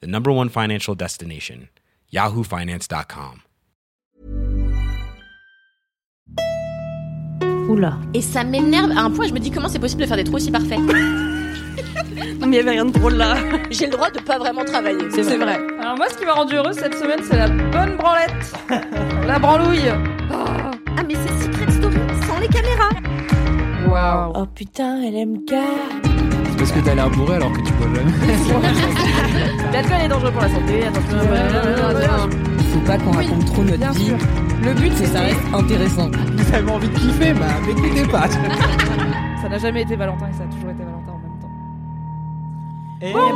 the number one financial destination, yahoofinance.com. Oula. Et ça m'énerve à un point, je me dis comment c'est possible de faire des trous aussi parfaits. Non, mais il y avait rien de drôle là. J'ai le droit de pas vraiment travailler. C'est vrai. Alors moi, ce qui m'a rendu heureuse cette semaine, c'est la bonne branlette. la branlouille. Ah, mais c'est Secret Story sans les caméras. Waouh. Oh putain, LMK. C'est parce que t'as l'air bourré alors que tu bois jamais. L'alcool est dangereux pour la santé. Attention. Faut pas qu'on raconte trop notre vie. sûr. Le but, c'est que ça reste intéressant. Vous avez envie de kiffer, bah m'écoutez pas. Ça n'a jamais été Valentin et ça a toujours été Valentin en même temps. Et Bonjour,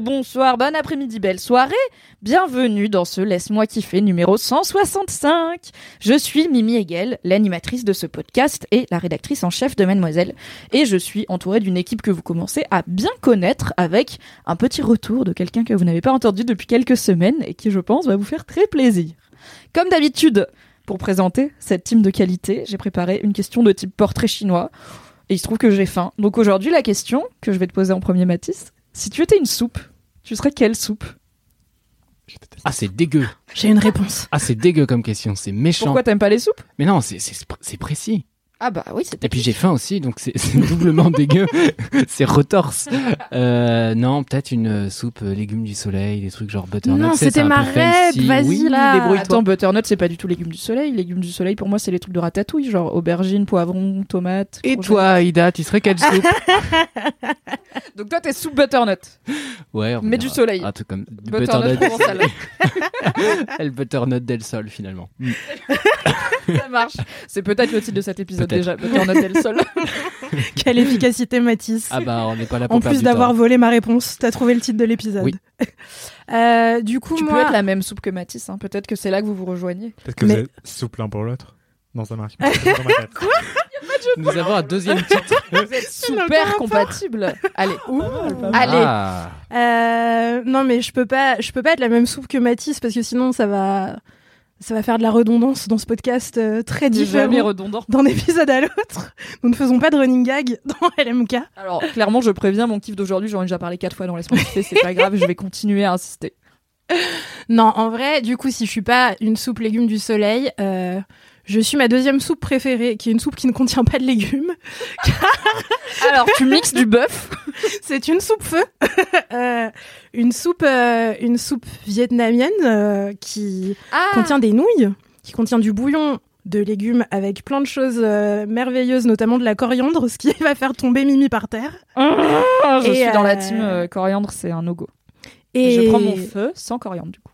bonsoir, bon après-midi, belle soirée. Bienvenue dans ce Laisse-moi kiffer numéro 165. Je suis Mimi Hegel, l'animatrice de ce podcast et la rédactrice en chef de Mademoiselle. Et je suis entourée d'une équipe que vous commencez à bien connaître avec un petit retour de quelqu'un que vous n'avez pas entendu depuis quelques semaines et qui, je pense, va vous faire très plaisir. Comme d'habitude, pour présenter cette team de qualité, j'ai préparé une question de type portrait chinois. Et il se trouve que j'ai faim. Donc aujourd'hui, la question que je vais te poser en premier, Mathis, si tu étais une soupe, tu serais quelle soupe Ah c'est dégueu. J'ai une réponse. Ah c'est dégueu comme question, c'est méchant. Pourquoi t'aimes pas les soupes Mais non, c'est précis. Ah bah oui, c'était. Et puis j'ai faim aussi, donc c'est c'est doublement dégueu. c'est retorse. Euh, non, peut-être une soupe euh, légumes du soleil, des trucs genre butternut. Non, c'était ma rêve, vas-y, Oui, là. Attends, butternut, c'est pas du tout légumes du soleil. Légumes du soleil, pour moi, c'est les trucs de ratatouille, genre aubergine, poivron, tomate. Et toi, Aïda, tu serais quelle soupe Donc toi, t'es soupe butternut. Ouais, on Mais du soleil. Un truc comme du Butternut provençal. le butternut del sol finalement. Ça marche. C'est peut-être le titre de cet épisode Peut-être. déjà, butternut del sol. Quelle efficacité, Mathis. Ah bah on n'est pas là pour en plus d'avoir volé ma réponse, t'as trouvé le titre de l'épisode. Oui. Euh, du coup, tu peux moi, être la même soupe que Mathis, hein. peut-être que c'est là que vous vous rejoignez. Peut-être que Mais- vous êtes souple l'un pour l'autre. Non, ça marche pas. Tête. Nous avons un deuxième titre. Vous êtes n'a aucun super rapport. compatibles. Allez, allez. Ah. euh, non, mais je peux pas, je peux pas être la même soupe que Mathis parce que sinon ça va, ça va faire de la redondance dans ce podcast euh, très différent redondant. d'un épisode à l'autre. Nous ne faisons pas de running gag dans LMK. Alors, clairement, je préviens, mon kiff d'aujourd'hui, j'en ai déjà parlé quatre fois dans kiffer, c'est pas grave, je vais continuer à insister. Non, en vrai, du coup, si je suis pas une soupe légumes du soleil, euh, je suis ma deuxième soupe préférée, qui est une soupe qui ne contient pas de légumes. Alors, tu mixes du bœuf. C'est une soupe feu, Euh, une soupe, euh, une soupe vietnamienne euh, qui Ah, contient des nouilles, qui contient du bouillon de légumes avec plein de choses merveilleuses, notamment de la coriandre, ce qui va faire tomber Mimi par terre. je Et, suis dans la team coriandre, c'est un no-go. Et Je prends mon feu sans coriandre, du coup.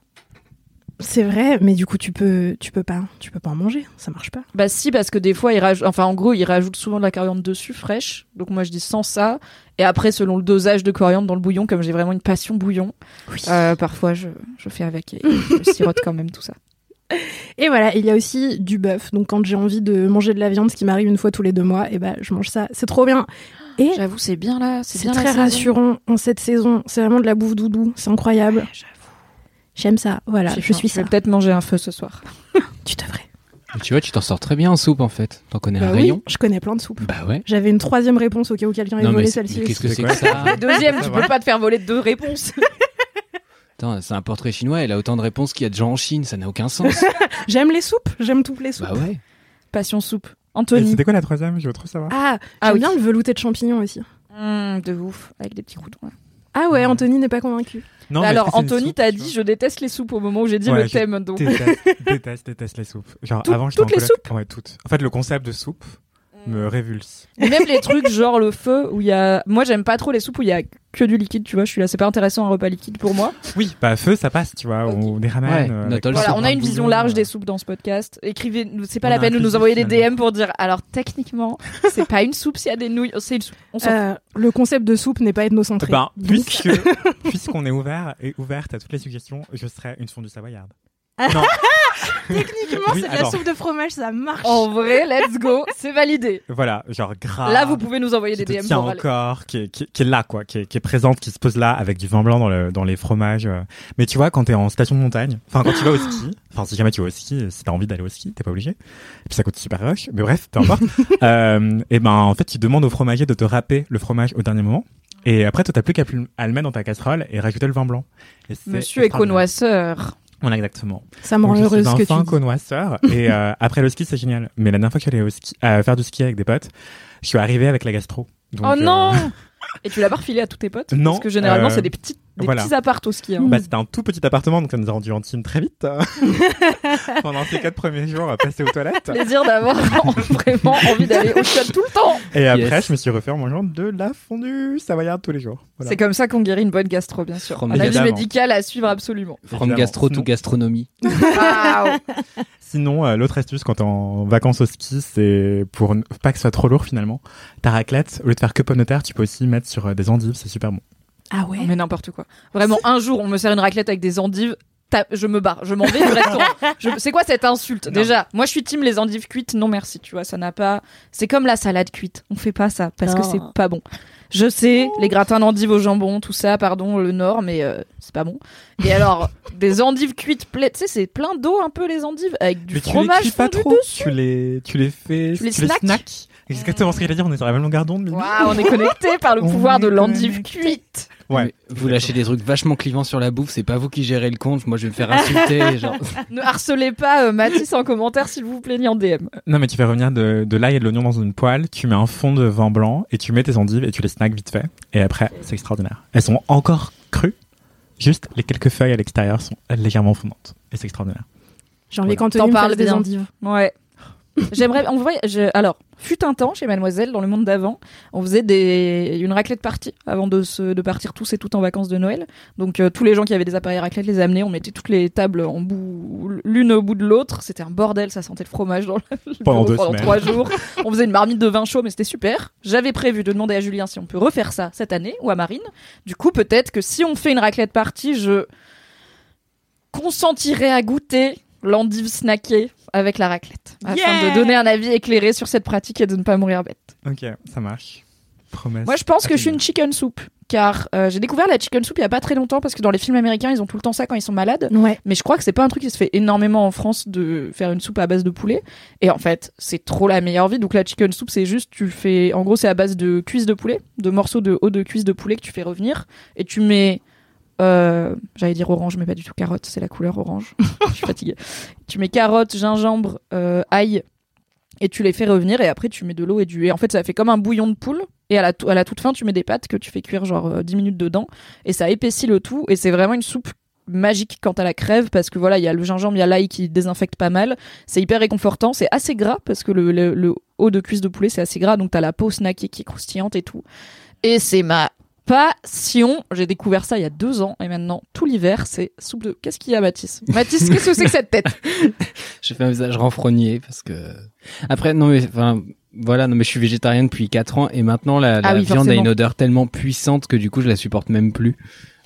C'est vrai, mais du coup tu peux, tu peux pas, tu peux pas en manger, ça marche pas. Bah si, parce que des fois, ils rajoutent, enfin, en gros, ils rajoutent souvent de la coriandre dessus, fraîche. Donc moi, je dis sans ça. Et après, selon le dosage de coriandre dans le bouillon, comme j'ai vraiment une passion bouillon, Oui. euh, parfois, je, je fais avec et je sirote quand même tout ça. Et voilà, il y a aussi du bœuf. Donc quand j'ai envie de manger de la viande, ce qui m'arrive une fois tous les deux mois, et ben je mange ça. C'est trop bien. Et J'avoue, c'est bien là. c'est très rassurant en cette saison. C'est vraiment de la bouffe doudou. C'est incroyable. J'aime ça. Voilà, je suis Je ça. vais peut-être manger un feu ce soir. Tu devrais. Tu vois, tu t'en sors très bien en soupe en fait. T'en connais un Bah oui, rayon. je connais plein de soupes. Bah ouais. J'avais une troisième réponse au cas où quelqu'un ait Non mais volé celle-ci. qu'est-ce que c'est que ça Deuxième, tu peux pas te faire voler de deux réponses. Attends, c'est un portrait chinois, elle a autant de réponses qu'il y a de gens en Chine, ça n'a aucun sens. J'aime les soupes. J'aime toutes les soupes. bah ouais. Passion soupe. Anthony. C'était quoi la troisième? Je veux trop savoir. Ah, Ah j'aime oui. bien le velouté de champignons aussi. Mmh, de ouf, avec des petits croutons. Ah ouais, Anthony n'est pas convaincu. Non, Bah mais alors, Anthony, t'as dit je déteste les soupes au moment où j'ai dit Ouais, le je thème. Donc... Déteste, déteste, déteste les soupes. Genre Tout- avant, j'étais toutes les Ouais, toutes. En fait, le concept de soupe me révulse. Et même les trucs genre le feu où il y a. Moi, j'aime pas trop les soupes où il y a que du liquide, tu vois. Je suis là, c'est pas intéressant un repas liquide pour moi. Oui, bah feu, ça passe, tu vois, ou des ramen. Ouais, euh, avec Voilà, on a un une vision large euh, des soupes dans ce podcast. Écrivez, c'est pas On la peine de nous envoyer des. DM pour dire. Alors techniquement, c'est pas une soupe s'il y a des nouilles. C'est une soupe. On Euh, le concept de soupe n'est pas ethnocentré. Ben, Donc, puisque, puisqu'on est ouvert et ouverte à toutes les suggestions, je serais une fondue savoyarde. Non, techniquement, Oui, c'est de la soupe de fromage, ça marche. En vrai, let's go, c'est validé. voilà, genre gras. Là, vous pouvez nous envoyer qui des DM aller. encore, qui est, qui, est- qui est là, quoi, qui est, qui est présente, qui se pose là avec du vin blanc dans, le, dans les fromages. euh. Mais tu vois, quand t'es en station de montagne, enfin, quand tu vas au ski, enfin, si jamais tu vas au ski, si t'as envie d'aller au ski, t'es pas obligé. Et puis ça coûte super rush, mais bref, peu importe. euh, et ben, en fait, tu demandes au fromager de te râper le fromage au dernier moment. Et après, toi, t'as plus qu'à le mettre dans ta casserole et rajouter le vin blanc. Et Monsieur extraordinaire. éconoisseur. Voilà, exactement. Ça me rend Donc, heureuse que tu connoisseur. et euh, après le ski, c'est génial. Mais la dernière fois que j'allais au ski, euh, faire du ski avec des potes, je suis arrivé avec la gastro. Donc, oh euh, non Et tu l'as pas refilé à tous tes potes? Non, Parce que généralement, euh, c'est des petits, des voilà. petits apparts au ski. hein. Bah, c'était un tout petit appartement, donc ça nous a rendu intime très vite. Pendant ces quatre premiers jours, à passer aux toilettes. Plaisir d'avoir vraiment envie d'aller au shot tout le temps. Et après, Yes. je me suis refait en mangeant de la fondue savoyarde tous les jours. Voilà. C'est comme ça qu'on guérit une bonne gastro, bien sûr. From Un avis médical à suivre absolument. From Évidemment. gastro to gastronomie. Waouh Sinon, euh, l'autre astuce quand t'es en vacances au ski, c'est pour ne pas que ce soit trop lourd finalement. Ta raclette, au lieu de faire que pommes de terre, tu peux aussi mettre sur euh, des endives, c'est super bon. Ah ouais. Mais n'importe quoi. Vraiment, un jour, on me sert une raclette avec des endives. ta- Je me barre, je m'en vais du restaurant. Je- C'est quoi cette insulte? Non. Déjà, moi je suis team les endives cuites. Non merci, tu vois, ça n'a pas. C'est comme la salade cuite. On fait pas ça parce que c'est pas bon. Je sais, les gratins d'endives au jambon, tout ça, pardon, le nord, mais euh, c'est pas bon. Et alors, des endives cuites, ple- tu sais, c'est plein d'eau un peu les endives avec du Mais tu les fromage cuis pas trop, dessus. tu les, tu les fais, Tu les snacks? snacks? Exactement ce qu'il a dire, on est sur la même longueur d'onde. On est connecté par le pouvoir de l'endive cuite. Ouais. Mais Vous lâchez des trucs vachement clivants sur la bouffe, c'est pas vous qui gérez le compte, moi je vais me faire insulter. genre. Ne harcelez pas euh, Mathis en commentaire, s'il vous plaît, ni en DM. Non, mais tu fais revenir de, de l'ail et de l'oignon dans une poêle, tu mets un fond de vin blanc et tu mets tes endives et tu les snacks vite fait. Et après, c'est extraordinaire. Elles sont encore crues, juste les quelques feuilles à l'extérieur sont légèrement fondantes. Et c'est extraordinaire. J'ai envie Voilà. qu'Anthony T'en me parles fasse des endives. Ouais. J'aimerais, en vrai, je- alors, fut un temps chez Mademoiselle, dans le monde d'avant, on faisait des, une raclette partie avant de, se, de partir tous et toutes en vacances de Noël. Donc, euh, tous les gens qui avaient des appareils raclette les amenaient, on mettait toutes les tables en bout, l'une au bout de l'autre. C'était un bordel, ça sentait le fromage dans le le Pendant bureau pendant trois jours. On faisait une marmite de vin chaud, mais c'était super. J'avais prévu de demander à Julien si on peut refaire ça cette année, ou à Marine. Du coup, peut-être que si on fait une raclette partie, je consentirais à goûter l'endive snackée avec la raclette, afin Yeah de donner un avis éclairé sur cette pratique et de ne pas mourir bête. Ok, ça marche. Promesse. Moi, je pense que je suis une chicken soup, car euh, j'ai découvert la chicken soup il y a pas très longtemps, parce que dans les films américains, ils ont tout le temps ça quand ils sont malades. Ouais. Mais je crois que c'est pas un truc qui se fait énormément en France de faire une soupe à base de poulet. Et en fait, c'est trop la meilleure vie. Donc la chicken soup, c'est juste, tu fais, en gros, c'est à base de cuisses de poulet, de morceaux de haut de cuisses de poulet que tu fais revenir, et tu mets, euh, j'allais dire orange, mais pas du tout carotte, c'est la couleur orange. je suis fatiguée. Tu mets carotte, gingembre, euh, ail, et tu les fais revenir, et après tu mets de l'eau et du. Et en fait, ça fait comme un bouillon de poule. Et à la, toute fin, tu mets des pâtes que tu fais cuire genre euh, 10 minutes dedans, et ça épaissit le tout. Et c'est vraiment une soupe magique quand à la crève parce que voilà il y a le gingembre il y a l'ail qui désinfecte pas mal c'est hyper réconfortant c'est assez gras parce que le haut de cuisse de poulet c'est assez gras donc t'as la peau snackée qui est croustillante et tout et c'est ma passion j'ai découvert ça il y a deux ans et maintenant tout l'hiver c'est soupe de qu'est-ce qu'il y a Mathis? Mathis qu'est-ce que c'est que cette tête? J'ai fait un visage renfrogné parce que. Après, non mais, enfin, voilà, non mais je suis végétarien depuis 4 ans et maintenant la, la Ah oui, viande a une odeur tellement puissante que du coup je la supporte même plus.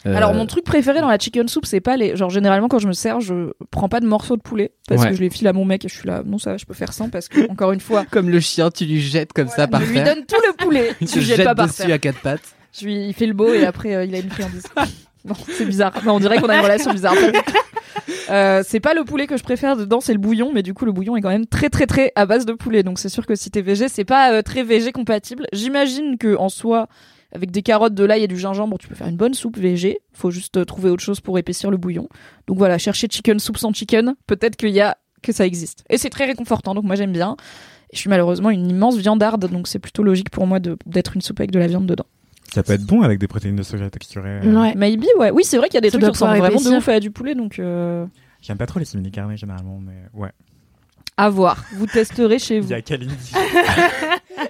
Euh, alors mon truc préféré dans la chicken soup c'est pas les genre généralement quand je me sers je prends pas de morceaux de poulet parce Ouais. que je les file à mon mec et je suis là non ça va je peux faire sans parce que encore une fois Comme le chien, tu lui jettes comme ça par je lui terre. donne tout le poulet tu se jettes jette pas par dessus terre à quatre pattes. Je lui, il fait le beau et après euh, il a une friandise. Bon, c'est bizarre. Non, on dirait qu'on a une relation bizarre. Euh, c'est pas le poulet que je préfère dedans, c'est le bouillon, mais du coup le bouillon est quand même très très très à base de poulet, donc c'est sûr que si t'es végé, c'est pas euh, très végé compatible. J'imagine que en soi, avec des carottes, de l'ail et du gingembre, tu peux faire une bonne soupe végé. Faut juste euh, trouver autre chose pour épaissir le bouillon. Donc voilà, chercher chicken soup sans chicken, peut-être qu'il y a que ça existe. Et c'est très réconfortant, donc moi j'aime bien. Et je suis malheureusement une immense viandarde, donc c'est plutôt logique pour moi d'être une soupe avec de la viande dedans. Ça peut être bon avec des protéines de soja texturées. euh. Ouais. Maybe, ouais. Oui, c'est vrai qu'il y a des Ça trucs qui ressemblent vraiment de ouf à du poulet, donc euh, J'aime pas trop les simili carnés généralement, mais ouais. à voir. Vous testerez chez Il vous. y a Kalindi.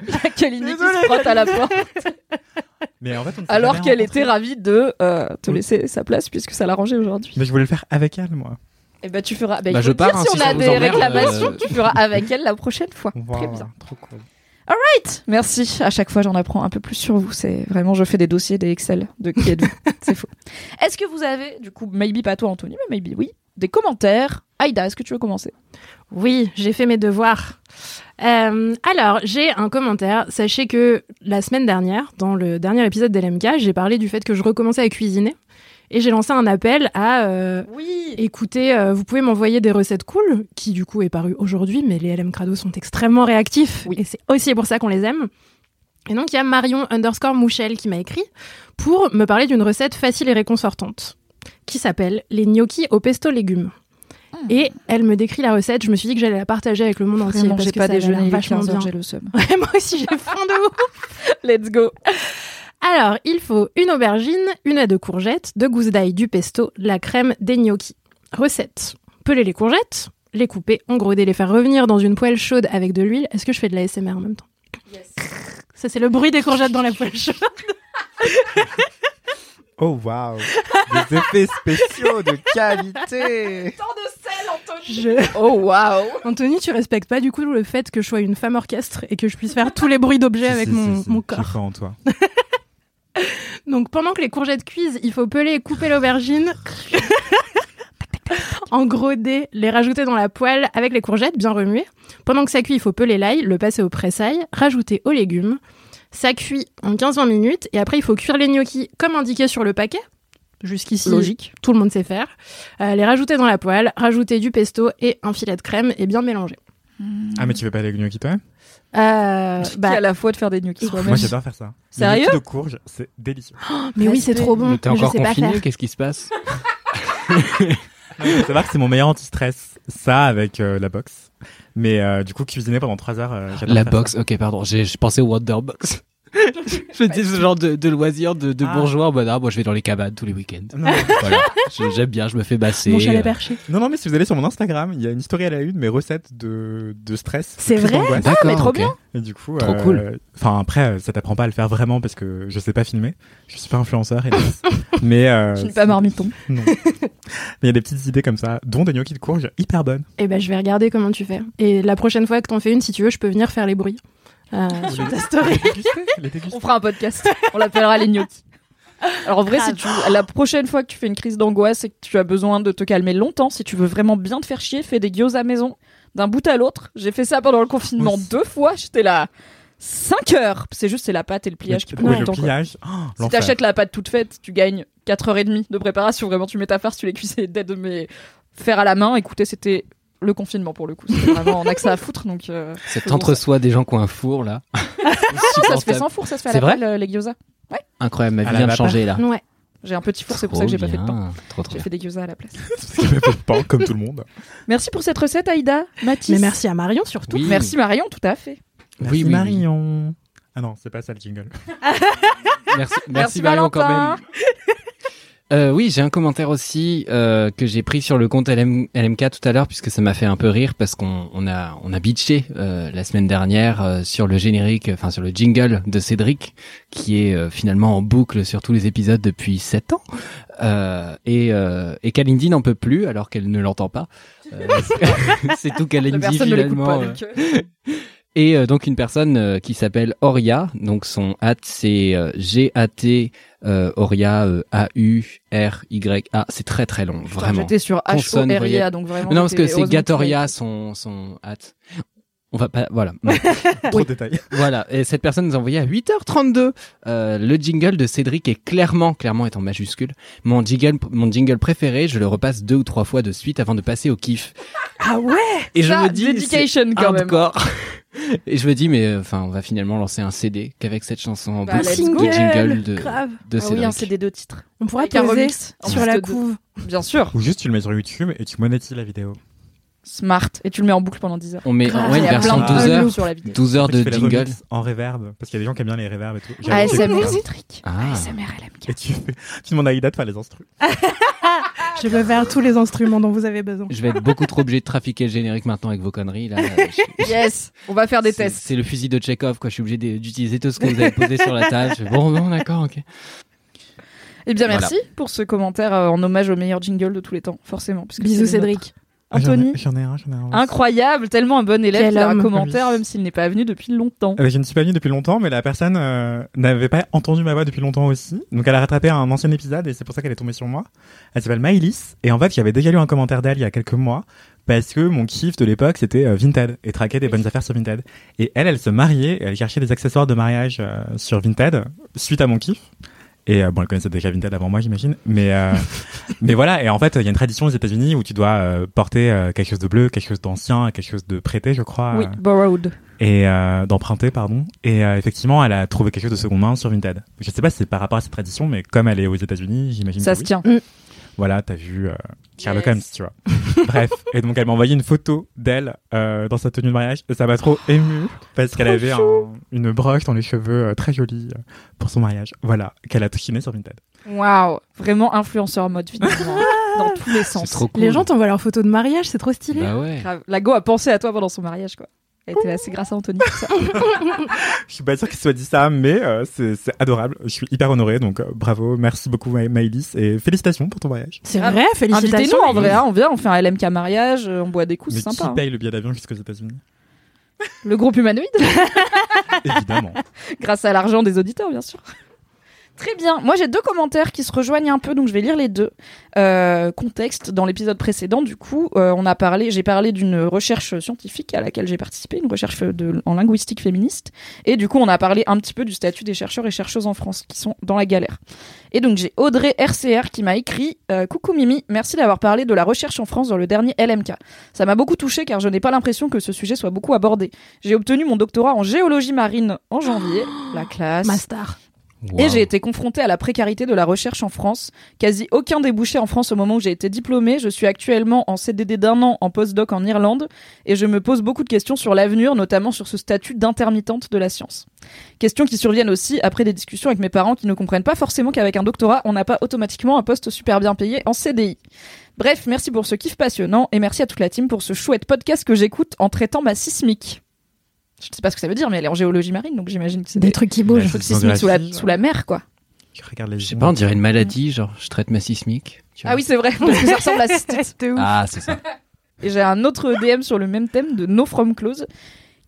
Il y a Kalini qui se frotte à la porte. Mais en fait, on Alors qu'elle rencontrés. était ravie de euh, te Oui. laisser sa place puisque ça l'arrangeait aujourd'hui. Mais je voulais le faire avec elle, moi. Et bah tu feras. Bah, il Bah, faut je le dire, pars, hein, si si on a des emmerde, réclamations, euh. tu feras avec elle la prochaine fois. Très bien. Trop cool. Merci. À chaque fois, j'en apprends un peu plus sur vous. C'est vraiment, je fais des dossiers, des Excel de qui êtes-vous. C'est faux. Est-ce que vous avez, du coup, maybe pas toi, Anthony, mais maybe oui, des commentaires? Aïda, est-ce que tu veux commencer? Oui, j'ai fait mes devoirs. Euh, alors, j'ai un commentaire. Sachez que la semaine dernière, dans le dernier épisode d'LMK, j'ai parlé du fait que je recommençais à cuisiner. Et j'ai lancé un appel à euh, Oui. écoutez, euh, vous pouvez m'envoyer des recettes cool, qui du coup est paru aujourd'hui, mais les LM Crado sont extrêmement réactifs. Oui. Et c'est aussi pour ça qu'on les aime. Et donc, il y a Marion underscore Mouchel qui m'a écrit pour me parler d'une recette facile et réconfortante qui s'appelle les gnocchis au pesto légumes. Et elle me décrit la recette. Je me suis dit que j'allais la partager avec le monde entier. Vraiment, parce j'ai que pas ça déjeuné, vachement 15 bien. j'ai le seum. Ouais, moi aussi, j'ai faim de ouf. Let's go. Alors, il faut une aubergine, une à deux courgettes, deux gousses d'ail, du pesto, la crème, des gnocchis. Recette. Peler les courgettes, les couper, engroder, les faire revenir dans une poêle chaude avec de l'huile. Est-ce que je fais de la SMR en même temps Ça, c'est le bruit des courgettes dans la poêle chaude. Oh waouh Des effets spéciaux de qualité Je- Oh waouh. Anthony, tu respectes pas du coup le fait que je sois une femme orchestre et que je puisse faire tous les bruits d'objets Si, avec si, mon, si, si, mon corps. en toi. Donc pendant que les courgettes cuisent, il faut peler et couper l'aubergine. Engroder, les rajouter dans la poêle avec les courgettes bien remuées. Pendant que ça cuit, il faut peler l'ail, le passer au pressail, rajouter aux légumes. Ça cuit en 15-20 minutes et après il faut cuire les gnocchis comme indiqué sur le paquet. Jusqu'ici, Logique. tout le monde sait faire. Euh, les rajouter dans la poêle, rajouter du pesto et un filet de crème et bien mélanger. Ah, mais tu veux pas les gnocchis toi Euh, bah, à la fois de faire des gnocchis soi-même. Moi, j'adore faire ça. Les Sérieux gnocchis de courge, c'est délicieux. mais oui, c'est trop bon. Mais t'es encore confiné Qu'est-ce qui se passe Il faut savoir que c'est mon meilleur anti-stress. Ça, avec euh, la boxe. Mais euh, du coup, cuisiner pendant 3 heures, euh, j'adore La faire box, ok, pardon, j'ai j'ai pensé au Wonderbox. je dis ce genre de, de loisir de, de Ah. bourgeois. Bah, non, moi, je vais dans les cabanes tous les week-ends. voilà, j'aime bien, je me fais basser. Mon chalet euh, perché. non, non, mais si vous allez sur mon Instagram, il y a une story à la une, mes recettes de, de stress. C'est vrai. D'accord, mais trop bien. Et du coup, Trop euh, cool. Enfin, après, euh, ça t'apprend pas à le faire vraiment parce que je sais pas filmer. Je suis pas influenceur, hélas. mais euh, Je n'ai pas marmiton. Non. Mais il y a des petites idées comme ça, dont des gnocchis de courge hyper bonnes. Eh ben, je vais regarder comment tu fais. Et la prochaine fois que t'en fais une, si tu veux, je peux venir faire les bruits. Euh, sur ta story. Les déguster, les déguster. On fera un podcast. On l'appellera les gnocchis. Alors en vrai, si tu, la prochaine fois que tu fais une crise d'angoisse et que tu as besoin de te calmer longtemps, si tu veux vraiment bien te faire chier, fais des gyoza maison d'un bout à l'autre. J'ai fait ça pendant le confinement Oui. deux fois. J'étais là 5 heures. C'est juste c'est la pâte et le pliage qui Oui, prennent le du temps. quoi. pliage. Oh, Si t'achètes la pâte toute faite, tu gagnes 4h30 de préparation. Vraiment, tu mets ta farce, tu les cuis, c'est dead. Mais faire à la main, écoutez, c'était le confinement pour le coup. Vraiment, on a que ça à foutre. Donc, euh, Cet entre-soi des gens qui ont un four, là. ça se fait sans four, ça se fait à C'est la vrai euh, les gyoza. Incroyable, ma vie vient de changer, là. Ouais. J'ai un petit four, c'est pour ça que j'ai pas fait de pain. J'ai fait des gyoza à la place. Me fait de pain, comme tout le monde. Merci pour cette recette, Aïda. Mathis. Mais merci à Marion surtout. Oui. Merci Marion, tout à fait. Merci oui, oui. Marion. Ah non, c'est pas ça le jingle. Merci, merci, Marion quand Valentin. même. Euh, oui, j'ai un commentaire aussi euh, que j'ai pris sur le compte LM, LMK tout à l'heure puisque ça m'a fait un peu rire parce qu'on on a on a bitché euh, la semaine dernière euh, sur le générique, enfin sur le jingle de Cédric qui est euh, finalement en boucle sur tous les épisodes depuis sept ans euh, et euh, et Kalindi n'en peut plus alors qu'elle ne l'entend pas. C'est tout Kalindi finalement. Euh, euh, et euh, donc une personne euh, qui s'appelle Oria, donc son hâte c'est euh, G-A-T euh, Oria euh, A-U-R-Y-A, c'est très très long, putain, vraiment. J'étais sur H-O-R-I-A, donc vraiment. Non parce que c'est Gatoria son son hâte. On va pas voilà. Trop de détails. voilà, et cette personne nous a envoyé à 8h32 euh, le jingle de Cédric est clairement clairement est en majuscule. Mon jingle mon jingle préféré, je le repasse deux ou trois fois de suite avant de passer au kiff. Ah ouais Et je Ça, me dis dedication quand même. hardcore. Et je me dis, mais euh, enfin, on va finalement lancer un CD qu'avec cette chanson en Bah, boucle, jingle de, Grave. de Ah oui, Cédric. un CD de titres. On pourra poser sur la de- couve. Bien sûr. Ou juste tu le mets sur YouTube et tu monétises la vidéo. Smart. Et tu le mets en boucle pendant 10 heures. On met ouais, une version plein de 12 heures, bugs sur la vidéo. 12 heures Après, tu de jingle. en reverb. Parce qu'il y a des gens qui aiment bien les reverbs et tout. ASMR ça. Cédric. Ah. ASMR LMK. Et tu, fais- tu demandes à Aïda de faire les instrus. Je peux faire tous les instruments dont vous avez besoin. Je vais être beaucoup trop obligé de trafiquer le générique maintenant avec vos conneries. Là. Je- Yes, on va faire des tests. C'est le fusil de Tchekhov, quoi. Je suis obligé d'utiliser tout ce que vous avez posé sur la table. Je bon, non, d'accord, ok. Eh bien, Voilà. merci pour ce commentaire euh, en hommage au meilleur jingle de tous les temps, forcément. Bisous. Cédric. Ah, j'en ai- Anthony, J'en ai un, j'en ai un. aussi. incroyable, tellement un bon élève Quel qui a un commentaire, même s'il n'est pas venu depuis longtemps. Euh, je ne suis pas venu depuis longtemps, mais la personne euh, n'avait pas entendu ma voix depuis longtemps aussi. Donc elle a rattrapé un ancien épisode et c'est pour ça qu'elle est tombée sur moi. Elle s'appelle Maïlis et en fait j'avais déjà lu un commentaire d'elle il y a quelques mois parce que mon kiff de l'époque c'était euh, Vinted et traquer des bonnes affaires sur Vinted. Et elle, elle se mariait, et elle cherchait des accessoires de mariage euh, sur Vinted suite à mon kiff. Et euh, bon, elle connaissait déjà Vinted avant moi, j'imagine. Mais euh, mais voilà. Et en fait, il y a une tradition aux États-Unis où tu dois euh, porter euh, quelque chose de bleu, quelque chose d'ancien, quelque chose de prêté, je crois. Oui, borrowed. et euh, d'emprunter pardon et euh, effectivement elle a trouvé quelque chose de seconde main sur Vinted je sais pas si c'est par rapport à cette tradition mais comme elle est aux États-Unis j'imagine Ça que se oui. tient. Voilà t'as vu euh, Sherlock Yes. Holmes tu vois bref et donc elle m'a envoyé une photo d'elle euh, dans sa tenue de mariage et ça m'a trop ému parce qu'elle avait un- une broche dans les cheveux euh, très jolie euh, pour son mariage voilà qu'elle a triné sur Vinted Waouh, vraiment influenceur mode finalement, dans tous les sens. trop cool. Les gens t'envoient leurs photos de mariage, c'est trop stylé. Bah ouais. La Go a pensé à toi pendant son mariage, quoi. Elle était là, c'est grâce à Anthony. tout ça. je suis pas sûr qu'il soit dit ça mais euh, c'est adorable je suis hyper honoré donc euh, bravo merci beaucoup Ma- Maïlis et félicitations pour ton mariage C'est Ah, vrai, félicitations. Invitez-nous en vrai, Maëlys. hein, on vient, on fait un LMK mariage, euh, on boit des coups, mais c'est qui sympa. hein. paye le billet d'avion jusqu'aux États-Unis? Le groupe humanoïde, évidemment grâce à l'argent des auditeurs, bien sûr. Très bien. Moi, j'ai deux commentaires qui se rejoignent un peu, donc je vais lire les deux. Euh, contexte dans l'épisode précédent, du coup, euh, on a parlé, j'ai parlé d'une recherche scientifique à laquelle j'ai participé, une recherche en linguistique féministe, et du coup, on a parlé un petit peu du statut des chercheurs et chercheuses en France qui sont dans la galère. Et donc, j'ai Audrey RCR qui m'a écrit euh, Coucou Mimi, merci d'avoir parlé de la recherche en France dans le dernier LMK. Ça m'a beaucoup touché car je n'ai pas l'impression que ce sujet soit beaucoup abordé. J'ai obtenu mon doctorat en géologie marine en janvier, la classe. Ma Et j'ai été confrontée à la précarité de la recherche en France. Quasi aucun débouché en France au moment où j'ai été diplômée. Je suis actuellement en CDD d'un an en postdoc en Irlande et je me pose beaucoup de questions sur l'avenir, notamment sur ce statut d'intermittente de la science. Questions qui surviennent aussi après des discussions avec mes parents qui ne comprennent pas forcément qu'avec un doctorat, on n'a pas automatiquement un poste super bien payé en CDI. Bref, merci pour ce kiff passionnant et merci à toute la team pour ce chouette podcast que j'écoute en traitant ma sismique. Je sais pas ce que ça veut dire, mais elle est en géologie marine, donc j'imagine que c'est Des des trucs qui bougent. trucs sismiques sous la, la sous la mer, quoi. Je regarde les Je sais pas, on dirait une maladie, genre je traite ma sismique. tu Ah oui, c'est vrai, parce que ça ressemble à cystite. Ouf. Ah, c'est ça. Et j'ai un autre DM sur le même thème de No From Close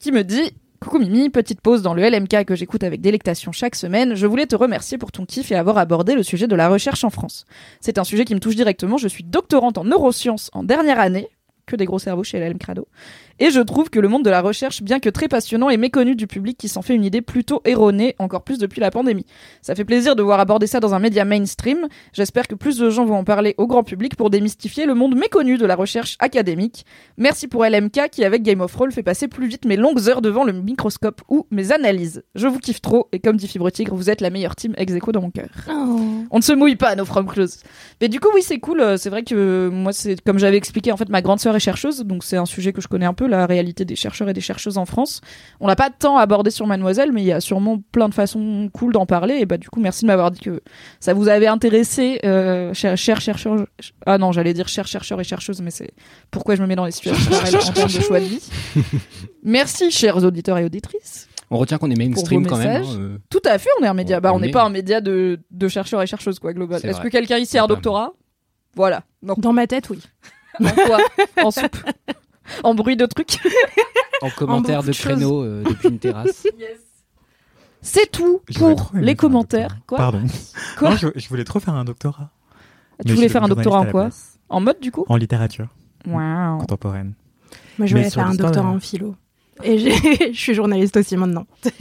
qui me dit Coucou Mimi, petite pause dans le LMK que j'écoute avec délectation chaque semaine. Je voulais te remercier pour ton kiff et avoir abordé le sujet de la recherche en France. C'est un sujet qui me touche directement. Je suis doctorante en neurosciences en dernière année. Que des gros cerveaux chez LM Crado. Et je trouve que le monde de la recherche, bien que très passionnant, est méconnu du public qui s'en fait une idée plutôt erronée, encore plus depuis la pandémie. Ça fait plaisir de voir aborder ça dans un média mainstream. J'espère que plus de gens vont en parler au grand public pour démystifier le monde méconnu de la recherche académique. Merci pour LMK qui, avec Game of Roll, fait passer plus vite mes longues heures devant le microscope ou mes analyses. Je vous kiffe trop et comme dit Fibre Tigre, vous êtes la meilleure team ex dans mon cœur. Oh. On ne se mouille pas, nos from close. Mais du coup, oui, c'est cool. Euh, C'est vrai que euh, moi, c'est comme j'avais expliqué, en fait, ma grande sœur est chercheuse, donc c'est un sujet que je connais un peu, la réalité des chercheurs et des chercheuses en France. On l'a pas tant abordé sur Mademoiselle, mais il y a sûrement plein de façons cool d'en parler. Et bah, du coup, merci de m'avoir dit que ça vous avait intéressé, euh, chers chers chercheurs. Ah non, j'allais dire chers chercheurs et chercheuses, mais c'est pourquoi je me mets dans les situations en termes de choix de vie. Merci, chers auditeurs et auditrices. On retient qu'on est mainstream quand même. hein, euh. Tout à fait, on est un média. On- bah, on n'est est- pas un média de, de chercheurs et chercheuses, quoi, global. Est-ce que quelqu'un ici a un doctorat? Voilà. Non. Dans ma tête, oui. En quoi En soupe En bruit de trucs En commentaire de créneau euh, depuis une terrasse. C'est tout pour les commentaires. Quoi Pardon. Quoi Non, je, je voulais trop faire un doctorat. Tu Mais voulais faire un doctorat en quoi. En mode, du coup En littérature Waouh contemporaine. Moi, je voulais faire un doctorat euh, en philo. Et je suis journaliste aussi maintenant.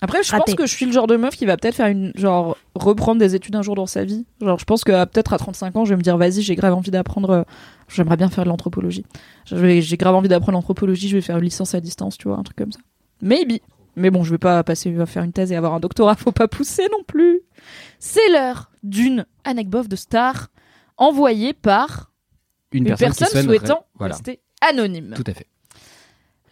Après, je Raté. pense que je suis le genre de meuf qui va peut-être faire une. Genre, reprendre des études un jour dans sa vie. Genre, je pense que euh, peut-être à 35 ans, je vais me dire, vas-y, j'ai grave envie d'apprendre. euh, J'aimerais bien faire de l'anthropologie. J'ai grave envie d'apprendre l'anthropologie, je vais faire une licence à distance, tu vois, un truc comme ça. Maybe. Mais bon, je vais pas passer à faire une thèse et avoir un doctorat, faut pas pousser non plus. C'est l'heure d'une anecdote de star envoyée par Une, une personne, souhaitant Voilà, rester anonyme. tout à fait.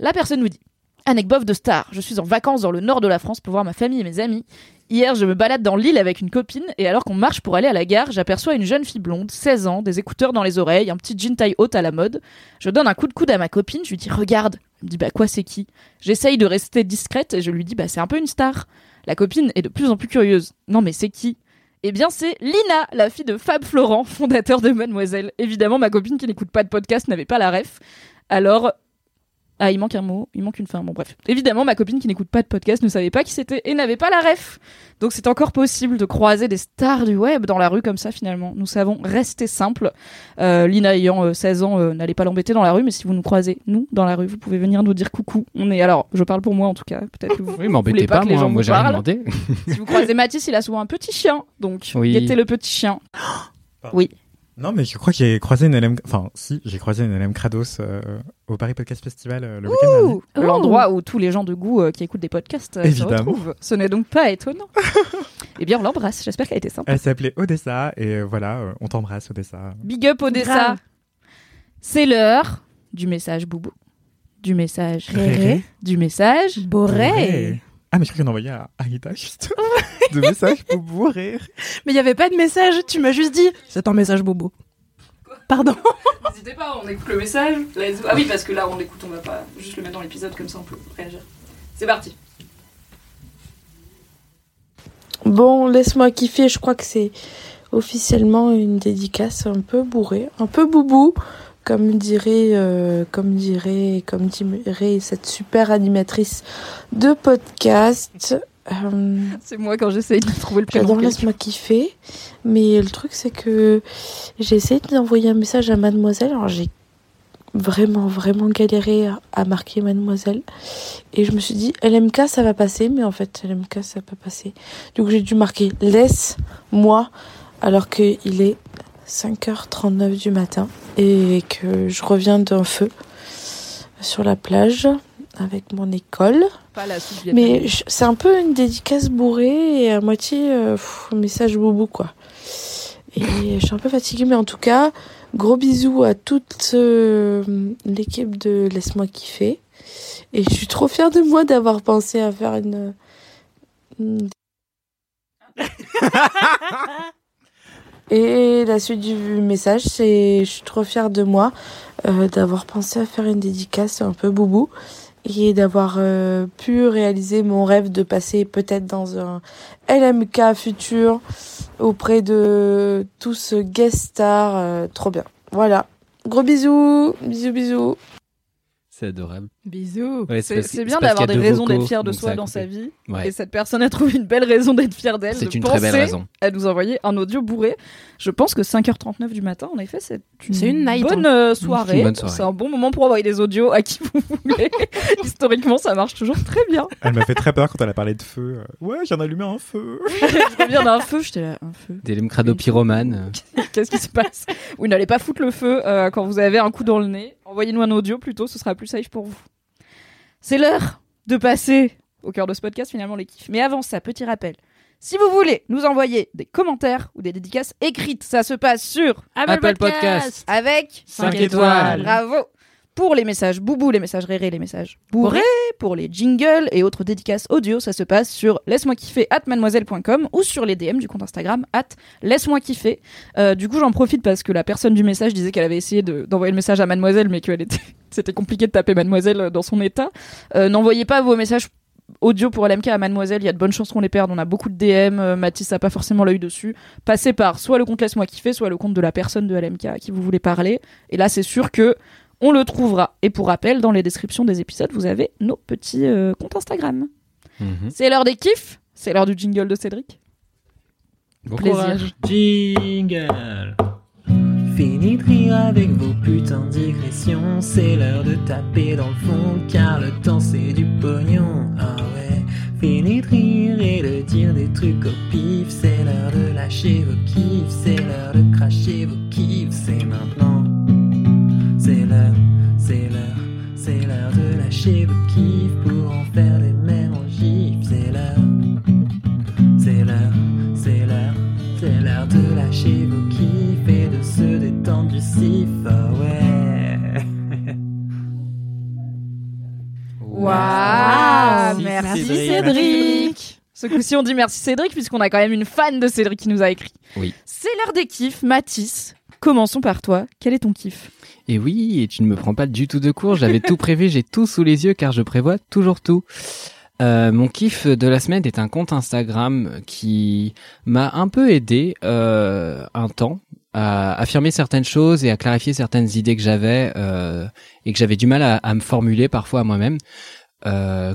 La personne nous dit Anecdote de star, je suis en vacances dans le nord de la France pour voir ma famille et mes amis. Hier, je me balade dans l'île avec une copine et alors qu'on marche pour aller à la gare, j'aperçois une jeune fille blonde, 16 ans, des écouteurs dans les oreilles, un petit jean taille haute à la mode. Je donne un coup de coude à ma copine, je lui dis regarde. Elle me dit bah quoi c'est qui? J'essaye de rester discrète et je lui dis bah c'est un peu une star. La copine est de plus en plus curieuse. Non mais c'est qui? Eh bien, c'est Lina, la fille de Fab Florent, fondateur de Mademoiselle. Évidemment, ma copine qui n'écoute pas de podcast n'avait pas la ref. Alors, ah, il manque un mot, il manque une fin. Bon, bref. Évidemment, ma copine qui n'écoute pas de podcast ne savait pas qui c'était et n'avait pas la ref. Donc, c'est encore possible de croiser des stars du web dans la rue comme ça, finalement. Nous savons rester simple. Euh, Lina, ayant euh, 16 ans, euh, n'allez pas l'embêter dans la rue, mais si vous nous croisez, nous, dans la rue, vous pouvez venir nous dire coucou. On est, alors, je parle pour moi en tout cas. Peut-être que vous. Oui, m'embêtez pas pas, que les moi, gens moi j'ai rien demandé. si vous croisez Mathis, il a souvent un petit chien. Donc, Oui. guettez le petit chien. Non, mais je crois que j'ai croisé une LM, enfin, si, j'ai croisé une LM Krados euh, au Paris Podcast Festival euh, le week-end dernier. L'endroit où tous les gens de goût euh, qui écoutent des podcasts euh, se retrouvent. Ce n'est donc pas étonnant. eh bien, on l'embrasse. J'espère qu'elle a été sympa. Elle s'appelait Odessa et voilà, euh, on t'embrasse Odessa. Big up Odessa. C'est l'heure du message boubou, du message Réré. du message Boré. Ah, mais je crois qu'on envoyait à Aïda juste de messages pour bourrer. Mais il n'y avait pas de message, tu m'as juste dit c'est un message bobo. Pardon. N'hésitez pas, on écoute le message. Ah oui, parce que là, on l'écoute, on va pas juste le mettre dans l'épisode, comme ça on peut réagir. C'est parti. Bon, laisse-moi kiffer, je crois que c'est officiellement une dédicace un peu bourrée, un peu boubou, comme dirait, euh, comme dirait, comme dirait cette super animatrice de podcast. Euh, C'est moi quand j'essaye de trouver le prénom. J'adore laisse-moi kiffer, mais le truc c'est que j'ai essayé d'envoyer un message à mademoiselle, alors j'ai vraiment vraiment galéré à, marquer mademoiselle et je me suis dit LMK ça va passer mais en fait LMK ça va pas passer. Coup j'ai dû marquer laisse-moi alors qu'il est 5h39 du matin et que je reviens d'un feu sur la plage avec mon école. Pas la soupe Mais c'est un peu une dédicace bourrée et à moitié euh, pff, message boubou quoi. Et je suis un peu fatiguée, mais en tout cas, gros bisous à toute euh, l'équipe de Laisse-moi kiffer. Et je suis trop fière de moi d'avoir pensé à faire une. une- Et la suite du message, c'est je suis trop fière de moi euh, d'avoir pensé à faire une dédicace un peu boubou et d'avoir euh, pu réaliser mon rêve de passer peut-être dans un LMK futur auprès de tous guest stars. euh, trop bien. Voilà. Gros bisous. Bisous, bisous. C'est adorable. Bisous. Ouais, C'est bien d'avoir des raisons d'être fier de soi dans sa vie. Ouais. Et cette personne a trouvé une belle raison d'être fière d'elle. C'est de une très belle raison. à nous envoyer un audio bourré. Je pense que 5h39 du matin, en effet, c'est une, bonne euh, soirée. C'est une bonne soirée. C'est un bon moment pour envoyer des audios à qui vous voulez. Historiquement, ça marche toujours très bien. Elle m'a fait très peur quand elle a parlé de feu. Ouais, j'en allumé un feu. je reviens d'un feu, j'étais là, un feu. Des lemcrado pyromanes. Qu'est-ce qui se passe? Oui, n'allez pas foutre le feu euh, quand vous avez un coup dans le nez. Envoyez-nous un audio plutôt, ce sera plus safe pour vous. C'est l'heure de passer au cœur de ce podcast, finalement, les kiffs. Mais avant ça, petit rappel. Si vous voulez nous envoyer des commentaires ou des dédicaces écrites, ça se passe sur Apple Podcast. avec Cinq étoiles. Bravo. Pour les messages boubou, les messages rérés, les messages bourrés, pour les jingles et autres dédicaces audio, ça se passe sur laisse-moi kiffer at mademoiselle.com ou sur les DM du compte Instagram at laisse-moi kiffer. Euh, du coup, j'en profite parce que la personne du message disait qu'elle avait essayé de- d'envoyer le message à mademoiselle, mais qu'elle était, c'était compliqué de taper mademoiselle dans son état. Euh, N'envoyez pas vos messages audio pour LMK à mademoiselle, il y a de bonnes chances qu'on les perde, on a beaucoup de DM, euh, Mathis a pas forcément l'œil dessus. Passez par soit le compte laisse-moi kiffer, soit le compte de la personne de LMK à qui vous voulez parler. Et là, c'est sûr que on le trouvera. Et pour rappel, dans les descriptions des épisodes, vous avez nos petits euh, comptes Instagram. Mhm. C'est l'heure des kiffs, c'est l'heure du jingle de Cédric. Bon Plaisir. courage. Jingle. Fini de rire avec vos putains de digressions. C'est l'heure de taper dans le fond, car le temps c'est du pognon. Ah ouais. Fini de rire et de dire des trucs au pif. C'est l'heure de lâcher vos kiffs. C'est l'heure de cracher vos kiffs. C'est maintenant. C'est l'heure, c'est l'heure, c'est l'heure de lâcher vos kiffs pour en faire des mêmes en gif. C'est l'heure, c'est l'heure, c'est l'heure, c'est l'heure de lâcher vos kiffs et de se détendre du sif. Ah ouais. Waouh, Merci, merci Cédric. Cédric. Ce coup-ci, on dit merci Cédric, puisqu'on a quand même une fan de Cédric qui nous a écrit. Oui. C'est l'heure des kiffs. Mathis, commençons par toi. Quel est ton kiff? Et oui, et tu ne me prends pas du tout de cours. J'avais tout prévu, j'ai tout sous les yeux car je prévois toujours tout. Euh, mon kiff de la semaine est un compte Instagram qui m'a un peu aidé euh, un temps à affirmer certaines choses et à clarifier certaines idées que j'avais euh, et que j'avais du mal à, à me formuler parfois à moi-même.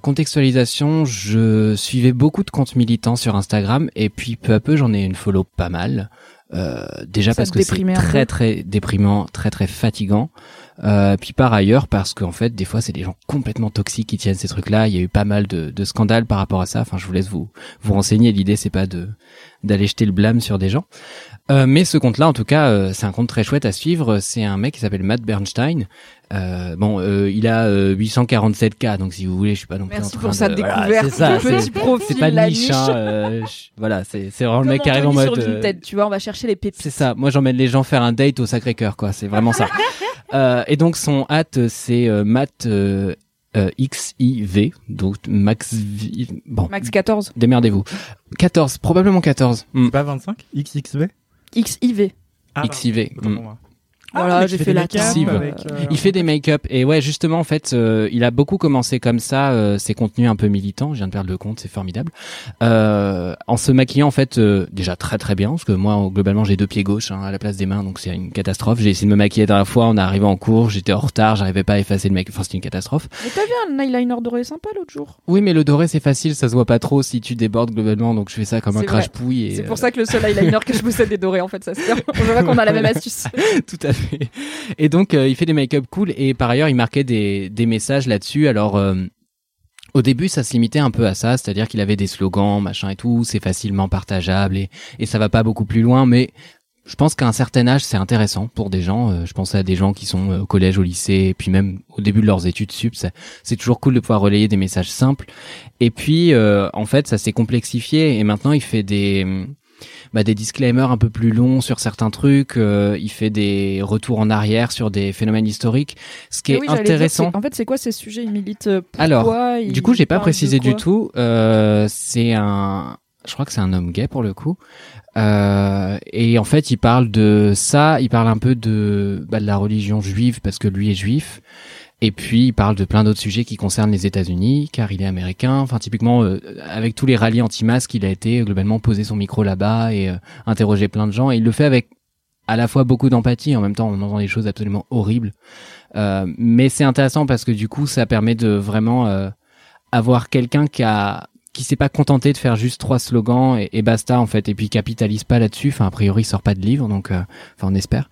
Contextualisation, je suivais beaucoup de comptes militants sur Instagram et puis peu à peu j'en ai une follow pas mal. Euh, déjà Ça parce que c'est très très déprimant, très très fatigant. Euh, puis par ailleurs parce qu'en fait des fois c'est des gens complètement toxiques qui tiennent ces trucs-là. Il y a eu pas mal de, de scandales par rapport à ça. Enfin je vous laisse vous vous renseigner. L'idée c'est pas de d'aller jeter le blâme sur des gens. Euh, mais ce compte-là, en tout cas, euh, c'est un compte très chouette à suivre. C'est un mec qui s'appelle Matt Bernstein. Euh, bon, euh, il a euh, 847K, donc si vous voulez, je suis pas non plus Merci en train pour sa de... voilà, découverte. c'est ça, du petit c'est- profil, c'est pas de niche, niche. hein, euh, je- voilà, c'est c'est vraiment Comme le mec qui arrive en mode... sur Vinted, tu vois, on va chercher les pépites. c'est ça. Moi, j'emmène les gens faire un date au Sacré-Cœur, quoi. C'est vraiment ça. Euh, et donc, son hâte, c'est euh, Matt euh, euh, XIV. Donc, Max... V- Bon, Max 14. démerdez-vous. 14, probablement 14. Hmm. C'est pas 25 XXV XIV. ah, XIV. pardon, moi. Voilà, j'ai fait la avec, euh, Il fait des make-up. Et ouais justement en fait euh, il a beaucoup commencé comme ça euh, ses contenus un peu militants. Je viens de perdre le compte c'est formidable. Euh, en se maquillant en fait euh, déjà très très bien parce que moi globalement j'ai deux pieds gauches hein, à la place des mains donc c'est une catastrophe. J'ai essayé de me maquiller la dernière fois en arrivant en cours. J'étais en retard j'arrivais pas à effacer le make enfin c'était une catastrophe. Mais t'as vu un eyeliner doré sympa l'autre jour. Oui mais le doré c'est facile ça se voit pas trop si tu débordes globalement donc je fais ça comme un crache-pouille et C'est pour ça que le seul eyeliner que je possède est doré en fait, ça se tient. Je vois qu'on a la même astuce. Tout à fait. Et donc, euh, il fait des make-up cool et par ailleurs, il marquait des, des messages là-dessus. Alors, euh, au début, ça se limitait un peu à ça, c'est-à-dire qu'il avait des slogans, machin et tout, c'est facilement partageable et, et ça va pas beaucoup plus loin, mais je pense qu'à un certain âge, c'est intéressant pour des gens. Euh, je pense à des gens qui sont euh, au collège, au lycée, et puis même au début de leurs études sup. C'est toujours cool de pouvoir relayer des messages simples. Et puis, euh, en fait, ça s'est complexifié et maintenant, il fait des bah, des disclaimers un peu plus longs sur certains trucs. euh, il fait des retours en arrière sur des phénomènes historiques, ce qui est oui, j'allais dire, intéressant. en fait, c'est quoi ces sujets? Il milite euh, pourquoi Alors, Il Du coup, j'ai pas précisé du tout. Euh, c'est un, je crois que c'est un homme gay pour le coup. Euh, et en fait, il parle de ça. Il parle un peu de, bah, de la religion juive parce que lui est juif. Et puis, il parle de plein d'autres sujets qui concernent les États-Unis, car il est américain. Enfin, typiquement, euh, avec tous les rallyes anti-masques, il a été euh, globalement poser son micro là-bas et euh, interroger plein de gens. Et il le fait avec à la fois beaucoup d'empathie, en même temps, on entend des choses absolument horribles. Euh, mais c'est intéressant parce que du coup, ça permet de vraiment euh, avoir quelqu'un qui a qui s'est pas contenté de faire juste trois slogans et, basta en fait et puis capitalise pas là-dessus enfin a priori il sort pas de livre donc euh, enfin on espère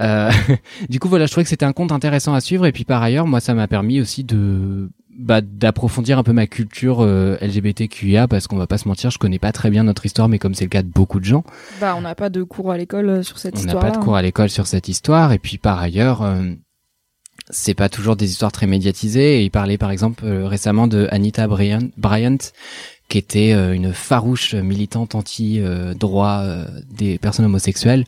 euh, du coup voilà je trouvais que c'était un compte intéressant à suivre et puis par ailleurs moi ça m'a permis aussi de bah, d'approfondir un peu ma culture euh, LGBTQIA parce qu'on va pas se mentir je connais pas très bien notre histoire mais comme c'est le cas de beaucoup de gens Bah, on n'a pas de cours à l'école euh, sur cette on n'a pas de cours à l'école sur cette histoire. Et puis par ailleurs, euh, c'est pas toujours des histoires très médiatisées. Et il parlait par exemple récemment de Anita Bryant, Bryant qui était une farouche militante anti-droit des personnes homosexuelles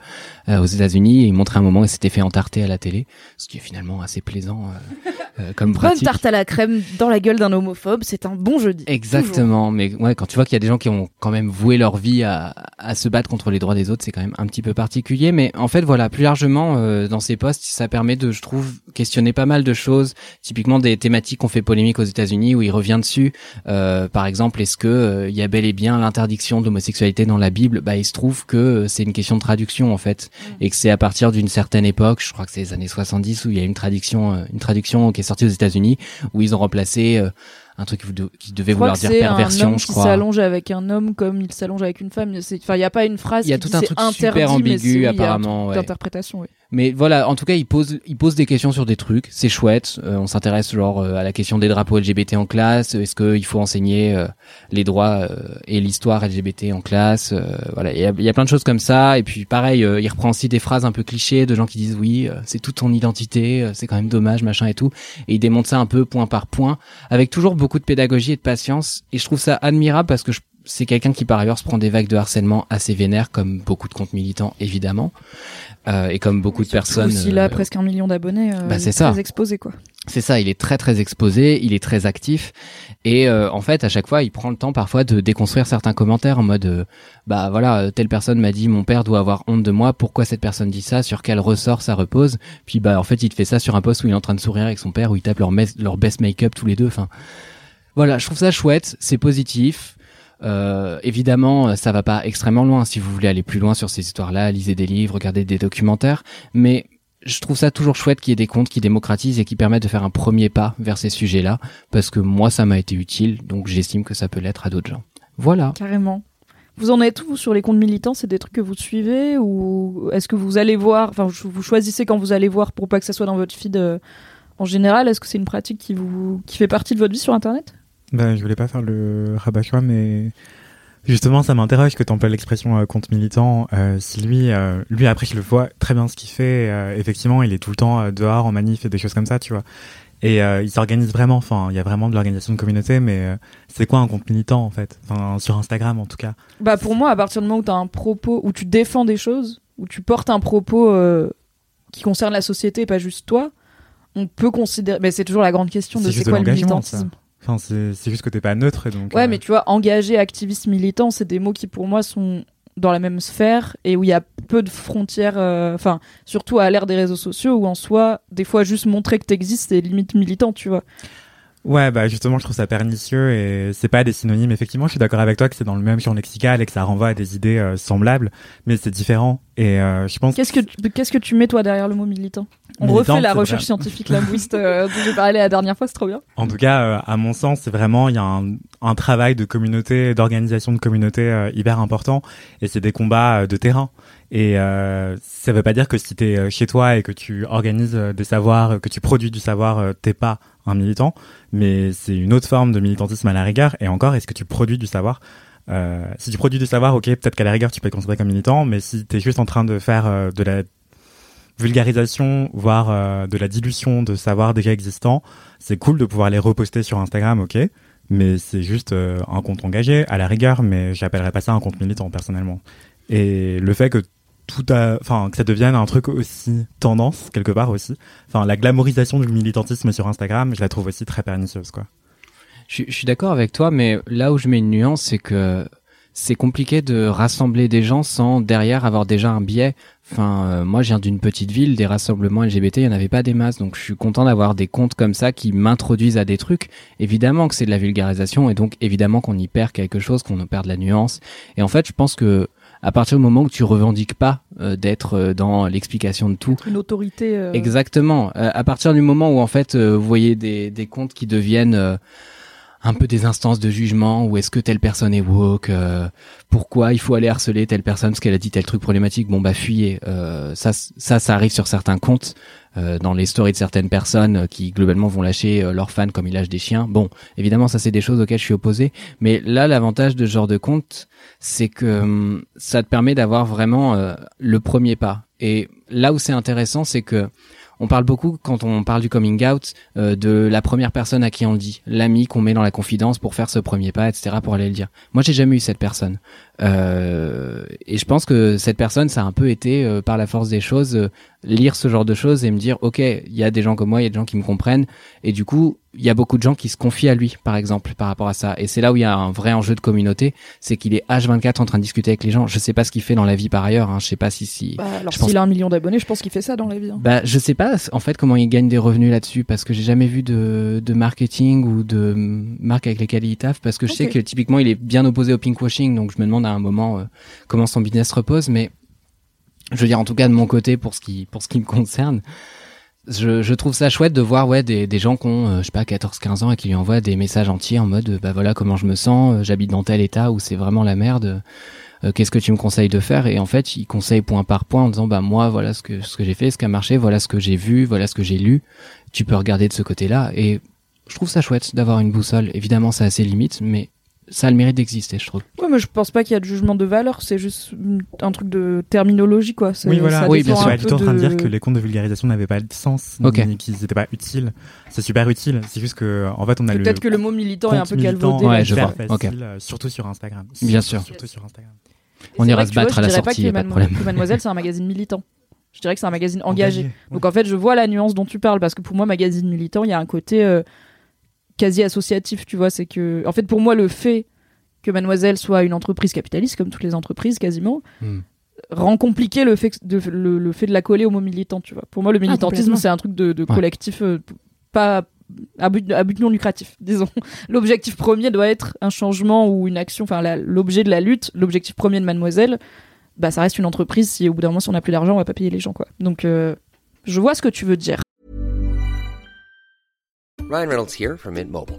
aux États-Unis. Et il montrait un moment elle s'était fait entarter à la télé, ce qui est finalement assez plaisant euh, euh, comme Bonne pratique. tarte à la crème dans la gueule d'un homophobe, c'est un bon jeudi. Exactement, mais ouais, quand tu vois qu'il y a des gens qui ont quand même voué leur vie à, à se battre contre les droits des autres, c'est quand même un petit peu particulier. Mais en fait, voilà, plus largement euh, dans ces postes, ça permet de, je trouve, questionner pas mal de choses. Typiquement des thématiques qu'on fait polémique aux États-Unis où il revient dessus. Euh, par exemple, est-ce que euh, il y a bel et bien l'interdiction de l'homosexualité dans la Bible? Bah, il se trouve que euh, c'est une question de traduction en fait, et que c'est à partir d'une certaine époque, je crois que c'est les années 70, où il y a une traduction, euh, une traduction qui est sortie aux États-Unis où ils ont remplacé euh, un truc qui qui devait vouloir dire un perversion, homme je qui crois. s'allonge avec un homme comme il s'allonge avec une femme. Enfin, il n'y a pas une phrase Il y a qui tout dit un truc interdit, super ambigu, apparemment, ouais. D'interprétation, oui. Mais voilà, en tout cas, il pose, il pose des questions sur des trucs. C'est chouette. Euh, on s'intéresse genre euh, à la question des drapeaux LGBT en classe. Est-ce qu'il faut enseigner euh, les droits euh, et l'histoire LGBT en classe Euh, Voilà, il y a, plein de choses comme ça. Et puis pareil, euh, il reprend aussi des phrases un peu clichés de gens qui disent oui, c'est toute ton identité, c'est quand même dommage, machin et tout. Et il démonte ça un peu point par point, avec toujours beaucoup de pédagogie et de patience. Et je trouve ça admirable parce que je c'est quelqu'un qui par ailleurs se prend des vagues de harcèlement assez vénères, comme beaucoup de comptes militants évidemment, euh, et comme beaucoup de personnes. S'il a euh, presque un million d'abonnés, euh, bah, il c'est est ça. très exposé quoi. C'est ça, il est très très exposé, il est très actif et euh, en fait à chaque fois il prend le temps parfois de déconstruire certains commentaires en mode euh, bah voilà telle personne m'a dit mon père doit avoir honte de moi, pourquoi cette personne dit ça, sur quel ressort ça repose, puis bah en fait il te fait ça sur un post où il est en train de sourire avec son père où ils tapent leur, mes- leur best make-up tous les deux, enfin voilà je trouve ça chouette, c'est positif. Euh, évidemment, ça va pas extrêmement loin. Si vous voulez aller plus loin sur ces histoires-là, lisez des livres, regardez des documentaires. Mais je trouve ça toujours chouette qu'il y ait des comptes qui démocratisent et qui permettent de faire un premier pas vers ces sujets-là, parce que moi, ça m'a été utile, donc j'estime que ça peut l'être à d'autres gens. Voilà. Carrément. Vous en êtes où sur les comptes militants? C'est des trucs que vous suivez ou est-ce que vous allez voir Enfin, vous choisissez quand vous allez voir pour pas que ça soit dans votre feed euh, en général. Est-ce que c'est une pratique qui vous qui fait partie de votre vie sur Internet? Ben, je voulais pas faire le rabat mais justement, ça m'interroge que tu emploies l'expression euh, compte militant. Euh, si lui, euh, lui après, je le vois très bien ce qu'il fait. effectivement, il est tout le temps dehors en manif et des choses comme ça, tu vois. Et il s'organise vraiment. Enfin, il y a vraiment de l'organisation de communauté, mais c'est quoi un compte militant en fait? Enfin, sur Instagram en tout cas. Bah pour moi, à partir du moment où tu as un propos, où tu défends des choses, où tu portes un propos qui concerne la société et pas juste toi, on peut considérer. Mais c'est toujours la grande question de C'est quoi le ça. Enfin, c'est c'est juste que t'es pas neutre, et donc. Ouais, euh, mais tu vois, engagé, activiste, militant, c'est des mots qui pour moi sont dans la même sphère et où il y a peu de frontières. euh, Enfin, surtout à l'ère des réseaux sociaux où en soi, des fois, juste montrer que t'existes, c'est limite militant, tu vois. Ouais, bah justement, je trouve ça pernicieux et c'est pas des synonymes. Effectivement, je suis d'accord avec toi que c'est dans le même champ lexical et que ça renvoie à des idées euh, semblables, mais c'est différent. Et euh, je pense. Qu'est-ce que tu- qu'est-ce que tu mets toi derrière le mot militant? On Militant, refait la recherche vrai. scientifique linguiste euh, dont j'ai parlé la dernière fois, c'est trop bien. En tout cas, euh, à mon sens, c'est vraiment il y a un, un travail de communauté, d'organisation de communauté euh, hyper important, et c'est des combats de terrain. Et euh, ça veut pas dire que si t'es euh, chez toi et que tu organises des savoirs, que tu produis du savoir, t'es pas militant, mais c'est une autre forme de militantisme à la rigueur. Et encore, est-ce que tu produis du savoir? Euh, Si tu produis du savoir, ok, peut-être qu'à la rigueur tu peux être considéré comme militant, mais si t'es juste en train de faire euh, de la vulgarisation, voire euh, de la dilution de savoir déjà existant, c'est cool de pouvoir les reposter sur Instagram, ok, mais c'est juste un compte engagé à la rigueur, mais j'appellerais pas ça un compte militant personnellement. Et le fait que que ça devienne un truc aussi tendance quelque part aussi, enfin la glamorisation du militantisme sur Instagram, je la trouve aussi très pernicieuse quoi. Je, suis- d'accord avec toi, mais là où je mets une nuance, c'est que c'est compliqué de rassembler des gens sans derrière avoir déjà un biais. Enfin, euh, moi, je viens d'une petite ville, des rassemblements LGBT, il n'y en avait pas des masses, donc je suis content d'avoir des comptes comme ça qui m'introduisent à des trucs. Évidemment que c'est de la vulgarisation, et donc évidemment qu'on y perd quelque chose, qu'on perd de la nuance. Et en fait, je pense que à partir du moment où tu revendiques pas euh, d'être euh, dans l'explication de tout, Une autorité. euh, Exactement. Euh, à partir du moment où en fait euh, vous voyez des, des comptes qui deviennent euh, un peu des instances de jugement, ou est-ce que telle personne est woke, euh, pourquoi il faut aller harceler telle personne parce qu'elle a dit tel truc problématique, bon bah fuyez. Euh, ça, ça, ça arrive sur certains comptes, euh, dans les stories de certaines personnes qui globalement vont lâcher euh, leurs fans comme ils lâchent des chiens. Bon, évidemment ça c'est des choses auxquelles je suis opposé, mais là l'avantage de ce genre de compte, c'est que hum, ça te permet d'avoir vraiment euh, le premier pas. Et là où c'est intéressant, c'est que on parle beaucoup quand on parle du coming out euh, de la première personne à qui on le dit, l'ami qu'on met dans la confidence pour faire ce premier pas, etc. pour aller le dire. Moi, j'ai jamais eu cette personne, Euh, et je pense que cette personne, ça a un peu été euh, par la force des choses euh, lire ce genre de choses et me dire, ok, il y a des gens comme moi, il y a des gens qui me comprennent, et du coup, il y a beaucoup de gens qui se confient à lui, par exemple, par rapport à ça. Et c'est là où il y a un vrai enjeu de communauté, c'est qu'il est H24 en train de discuter avec les gens. Je sais pas ce qu'il fait dans la vie par ailleurs. Hein. Je sais pas si si. Bah, alors pense s'il a un million d'abonnés, je pense qu'il fait ça dans la vie. hein. bah, je sais pas en fait comment il gagne des revenus là-dessus parce que j'ai jamais vu de, de marketing ou de marque avec lesquelles il taffe parce que je sais que typiquement il est bien opposé au pinkwashing donc je me demande à un moment euh, comment son business repose mais je veux dire en tout cas de mon côté pour ce qui pour ce qui me concerne je, je trouve ça chouette de voir ouais des, des gens qui ont euh, je sais pas 14 15 ans et qui lui envoient des messages entiers en mode euh, bah voilà comment je me sens euh, j'habite dans tel état où c'est vraiment la merde qu'est-ce que tu me conseilles de faire? Et en fait il conseille point par point en disant bah moi voilà ce que ce que j'ai fait ce qui a marché voilà ce que j'ai vu voilà ce que j'ai lu. Tu peux regarder de ce côté là et je trouve ça chouette d'avoir une boussole. Évidemment ça a ses limites mais ça a le mérite d'exister, je trouve. Ouais, mais je pense pas qu'il y a de jugement de valeur, c'est juste un truc de terminologie, quoi. Oui, voilà. ça Oui, bien Je sûr. pas tout en train de dire que les comptes de vulgarisation n'avaient pas de sens, Ok. ni qu'ils n'étaient pas utiles. C'est super utile. C'est juste que, en fait, on a le. Peut-être que le mot militant est un peu militant galvaudé. Ouais, je vois. facile, Ok. euh, surtout sur Instagram. Bien sûr. Surtout sur Instagram. On ira se tu vois, battre à la je dirais sortie, a pas de problème. que Mademoiselle, c'est un magazine militant. Je dirais que c'est un magazine engagé. ouais. Donc en fait, je vois la nuance dont tu parles parce que pour moi, magazine militant, il y a un côté euh, quasi associatif, tu vois. C'est que, en fait, pour moi, le fait que Mademoiselle soit une entreprise capitaliste, comme toutes les entreprises quasiment, Hmm. rend compliqué le fait, de, le, le fait de la coller au mot militant, tu vois. Pour moi, le militantisme, complètement. c'est un truc de, de Ouais. collectif, euh, pas à but, à but non lucratif, disons. L'objectif premier doit être un changement ou une action, enfin l'objet de la lutte, l'objectif premier de Mademoiselle, bah ça reste une entreprise. Si au bout d'un moment, si on n'a plus d'argent, on va pas payer les gens, quoi. Donc, euh, je vois ce que tu veux dire. Ryan Reynolds here from Mint Mobile.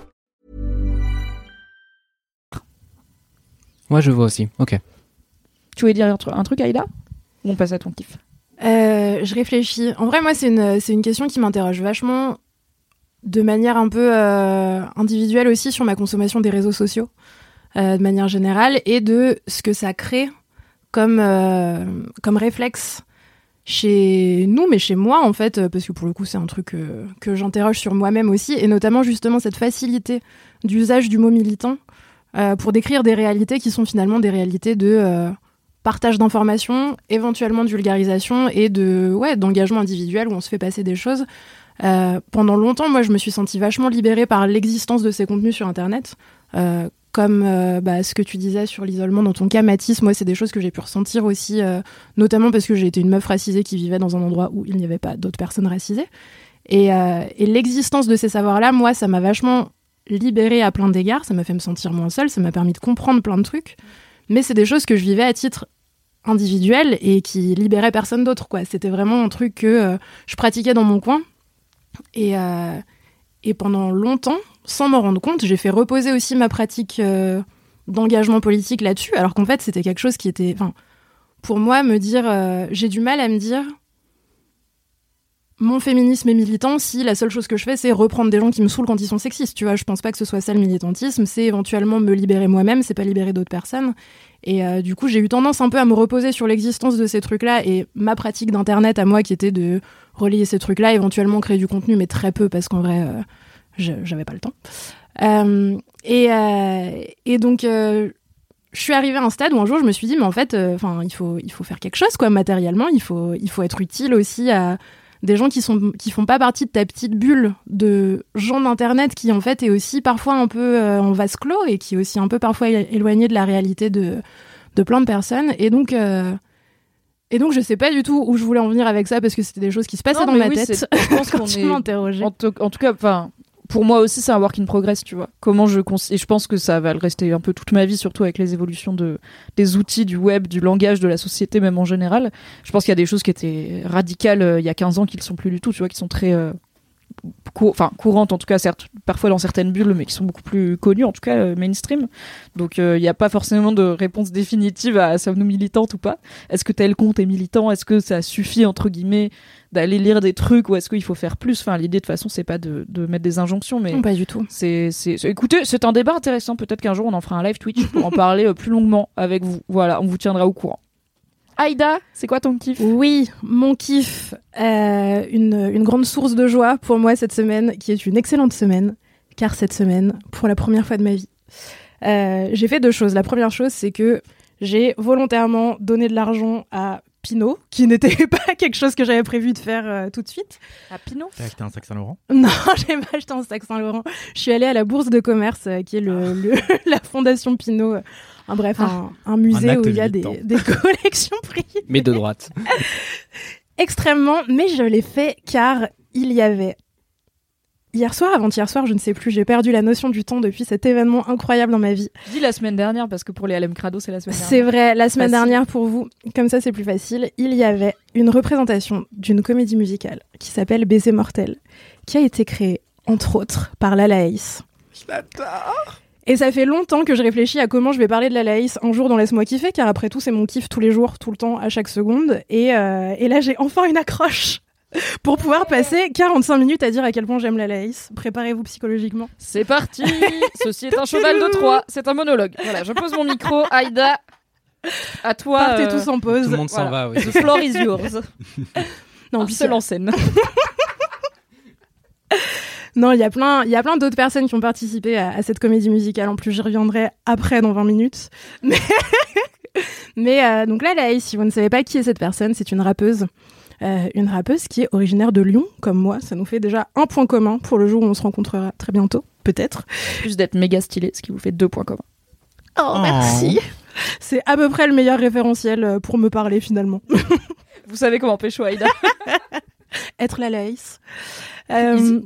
Moi, je vois aussi. Ok. Tu voulais dire un, tru- un truc, Aïda? Ou on passe à ton kiff? Euh, je réfléchis. En vrai, moi, c'est une, c'est une question qui m'interroge vachement de manière un peu euh, individuelle aussi sur ma consommation des réseaux sociaux, euh, de manière générale, et de ce que ça crée comme, euh, comme réflexe chez nous, mais chez moi, en fait, parce que pour le coup, c'est un truc euh, que j'interroge sur moi-même aussi, et notamment justement cette facilité d'usage du mot militant euh, pour décrire des réalités qui sont finalement des réalités de... euh, partage d'informations, éventuellement de vulgarisation et de ouais d'engagement individuel où on se fait passer des choses. Euh, pendant longtemps, moi, je me suis sentie vachement libérée par l'existence de ces contenus sur Internet. Comme bah, ce que tu disais sur l'isolement dans ton cas, Mathis, moi, c'est des choses que j'ai pu ressentir aussi, notamment parce que j'ai été une meuf racisée qui vivait dans un endroit où il n'y avait pas d'autres personnes racisées. Et l'existence de ces savoirs-là, moi, ça m'a vachement libérée à plein d'égards, ça m'a fait me sentir moins seule, ça m'a permis de comprendre plein de trucs. Mais c'est des choses que je vivais à titre individuel et qui libéraient personne d'autre, quoi. C'était vraiment un truc que euh, je pratiquais dans mon coin. Et, euh, et pendant longtemps, sans m'en rendre compte, j'ai fait reposer aussi ma pratique euh, d'engagement politique là-dessus, alors qu'en fait, c'était quelque chose qui était. Pour moi, me dire. j'ai du mal à me dire. Mon féminisme est militant si la seule chose que je fais, c'est reprendre des gens qui me saoulent quand ils sont sexistes. Tu vois, je pense pas que ce soit ça le militantisme. C'est éventuellement me libérer moi-même, c'est pas libérer d'autres personnes. Et euh, du coup, j'ai eu tendance un peu à me reposer sur l'existence de ces trucs-là et ma pratique d'internet à moi qui était de relayer ces trucs-là, éventuellement créer du contenu, mais très peu parce qu'en vrai, euh, j'avais pas le temps. Euh, et, euh, et donc, je suis arrivée à un stade où un jour, je me suis dit, mais en fait, enfin, il faut, il faut faire quelque chose, quoi, matériellement. Il faut, il faut être utile aussi à des gens qui sont qui font pas partie de ta petite bulle de gens d'internet qui en fait est aussi parfois un peu euh, en vase clos et qui est aussi un peu parfois éloigné de la réalité de de plein de personnes. Et donc euh, et donc je sais pas du tout où je voulais en venir avec ça parce que c'était des choses qui se passaient Non, dans ma oui, tête je pense qu'on est- en tout cas, enfin, pour moi aussi, c'est un work in progress, tu vois. Comment je et je pense que ça va le rester un peu toute ma vie, surtout avec les évolutions de des outils, du web, du langage, de la société, même en général. Je pense qu'il y a des choses qui étaient radicales euh, il y a 15 ans qui le sont plus du tout, tu vois, qui sont très euh, cou- enfin courantes en tout cas certes parfois dans certaines bulles mais qui sont beaucoup plus connues en tout cas euh, mainstream. Donc euh, il n'y a pas forcément de réponse définitive à sommes-nous militantes ou pas. Est-ce que tel compte est militant? Est-ce que ça suffit entre guillemets d'aller lire des trucs ou est-ce qu'il faut faire plus? Enfin l'idée de toute façon c'est pas de, de mettre des injonctions mais Non, pas du tout. c'est- écoutez c'est un débat intéressant. Peut-être qu'un jour on en fera un live Twitch pour en parler euh, plus longuement avec vous. Voilà on vous tiendra au courant Aïda c'est quoi ton kiff? Oui, mon kiff, euh, une, une grande source de joie pour moi cette semaine, qui est une excellente semaine, car cette semaine, pour la première fois de ma vie, euh, j'ai fait deux choses. La première chose, c'est que j'ai volontairement donné de l'argent à Pinot, qui n'était pas quelque chose que j'avais prévu de faire euh, tout de suite. à Pinot T'as acheté un sac Saint-Laurent? Non, j'ai pas acheté un sac Saint-Laurent. Je suis allée à la Bourse de commerce, euh, qui est le, le- la fondation Pinot. Un, bref, un, un musée où il y a des, collections privées Mais de droite. extrêmement, mais je l'ai fait car il y avait hier soir, avant-hier soir, je ne sais plus, j'ai perdu la notion du temps depuis cet événement incroyable dans ma vie. Je dis la semaine dernière parce que pour les LM Crado, c'est la semaine dernière. C'est vrai, la semaine Facile. dernière pour vous, comme ça c'est plus facile, il y avait une représentation d'une comédie musicale qui s'appelle Baiser mortel, qui a été créée, entre autres, par Lala Ace. Et ça fait longtemps que je réfléchis à comment je vais parler de la Laïs un jour dans Laisse-moi kiffer, car après tout, c'est mon kiff tous les jours, tout le temps, à chaque seconde. Et, euh, et là, j'ai enfin une accroche pour pouvoir passer 45 minutes à dire à quel point j'aime la Laïs. Préparez-vous psychologiquement. C'est parti Ceci est un cheval de Troie, c'est un monologue. Voilà, je pose mon micro, Aïda. À toi. Partez euh, tous en pause. Tout le monde s'en voilà. va, oui. The floor is yours. Non, seul en scène. Non, il y a plein, il y a plein d'autres personnes qui ont participé à, à cette comédie musicale. En plus, j'y reviendrai après dans 20 minutes. Mais, mais euh, donc là, Laïs, si vous ne savez pas qui est cette personne, c'est une rappeuse. Euh, une rappeuse qui est originaire de Lyon, comme moi. Ça nous fait déjà un point commun pour le jour où on se rencontrera très bientôt, peut-être. Plus d'être méga stylé, ce qui vous fait deux points communs. Oh, merci. C'est à peu près le meilleur référentiel euh, pour me parler finalement. Vous savez comment pécho Aïda être la Laïs. Euh.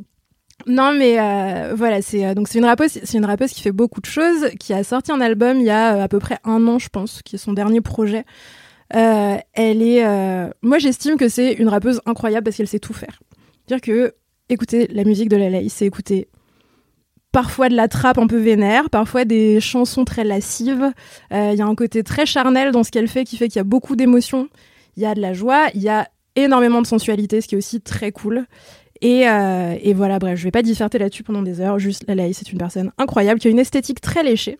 Non, mais euh, voilà, c'est euh, donc une rappeuse, c'est une rappeuse qui fait beaucoup de choses, qui a sorti un album il y a euh, à peu près un an, je pense, qui est son dernier projet. Elle est, moi j'estime que c'est une rappeuse incroyable parce qu'elle sait tout faire. Dire que écouter la musique de la Laïs, c'est écouter parfois de la trappe un peu vénère, parfois des chansons très lascives. Il y a un côté très charnel dans ce qu'elle fait qui fait qu'il y a beaucoup d'émotions. Il y a de la joie, il y a énormément de sensualité, ce qui est aussi très cool. Et, euh, et voilà, bref, je vais pas disserter là-dessus pendant des heures. Juste, la Laïs, c'est une personne incroyable qui a une esthétique très léchée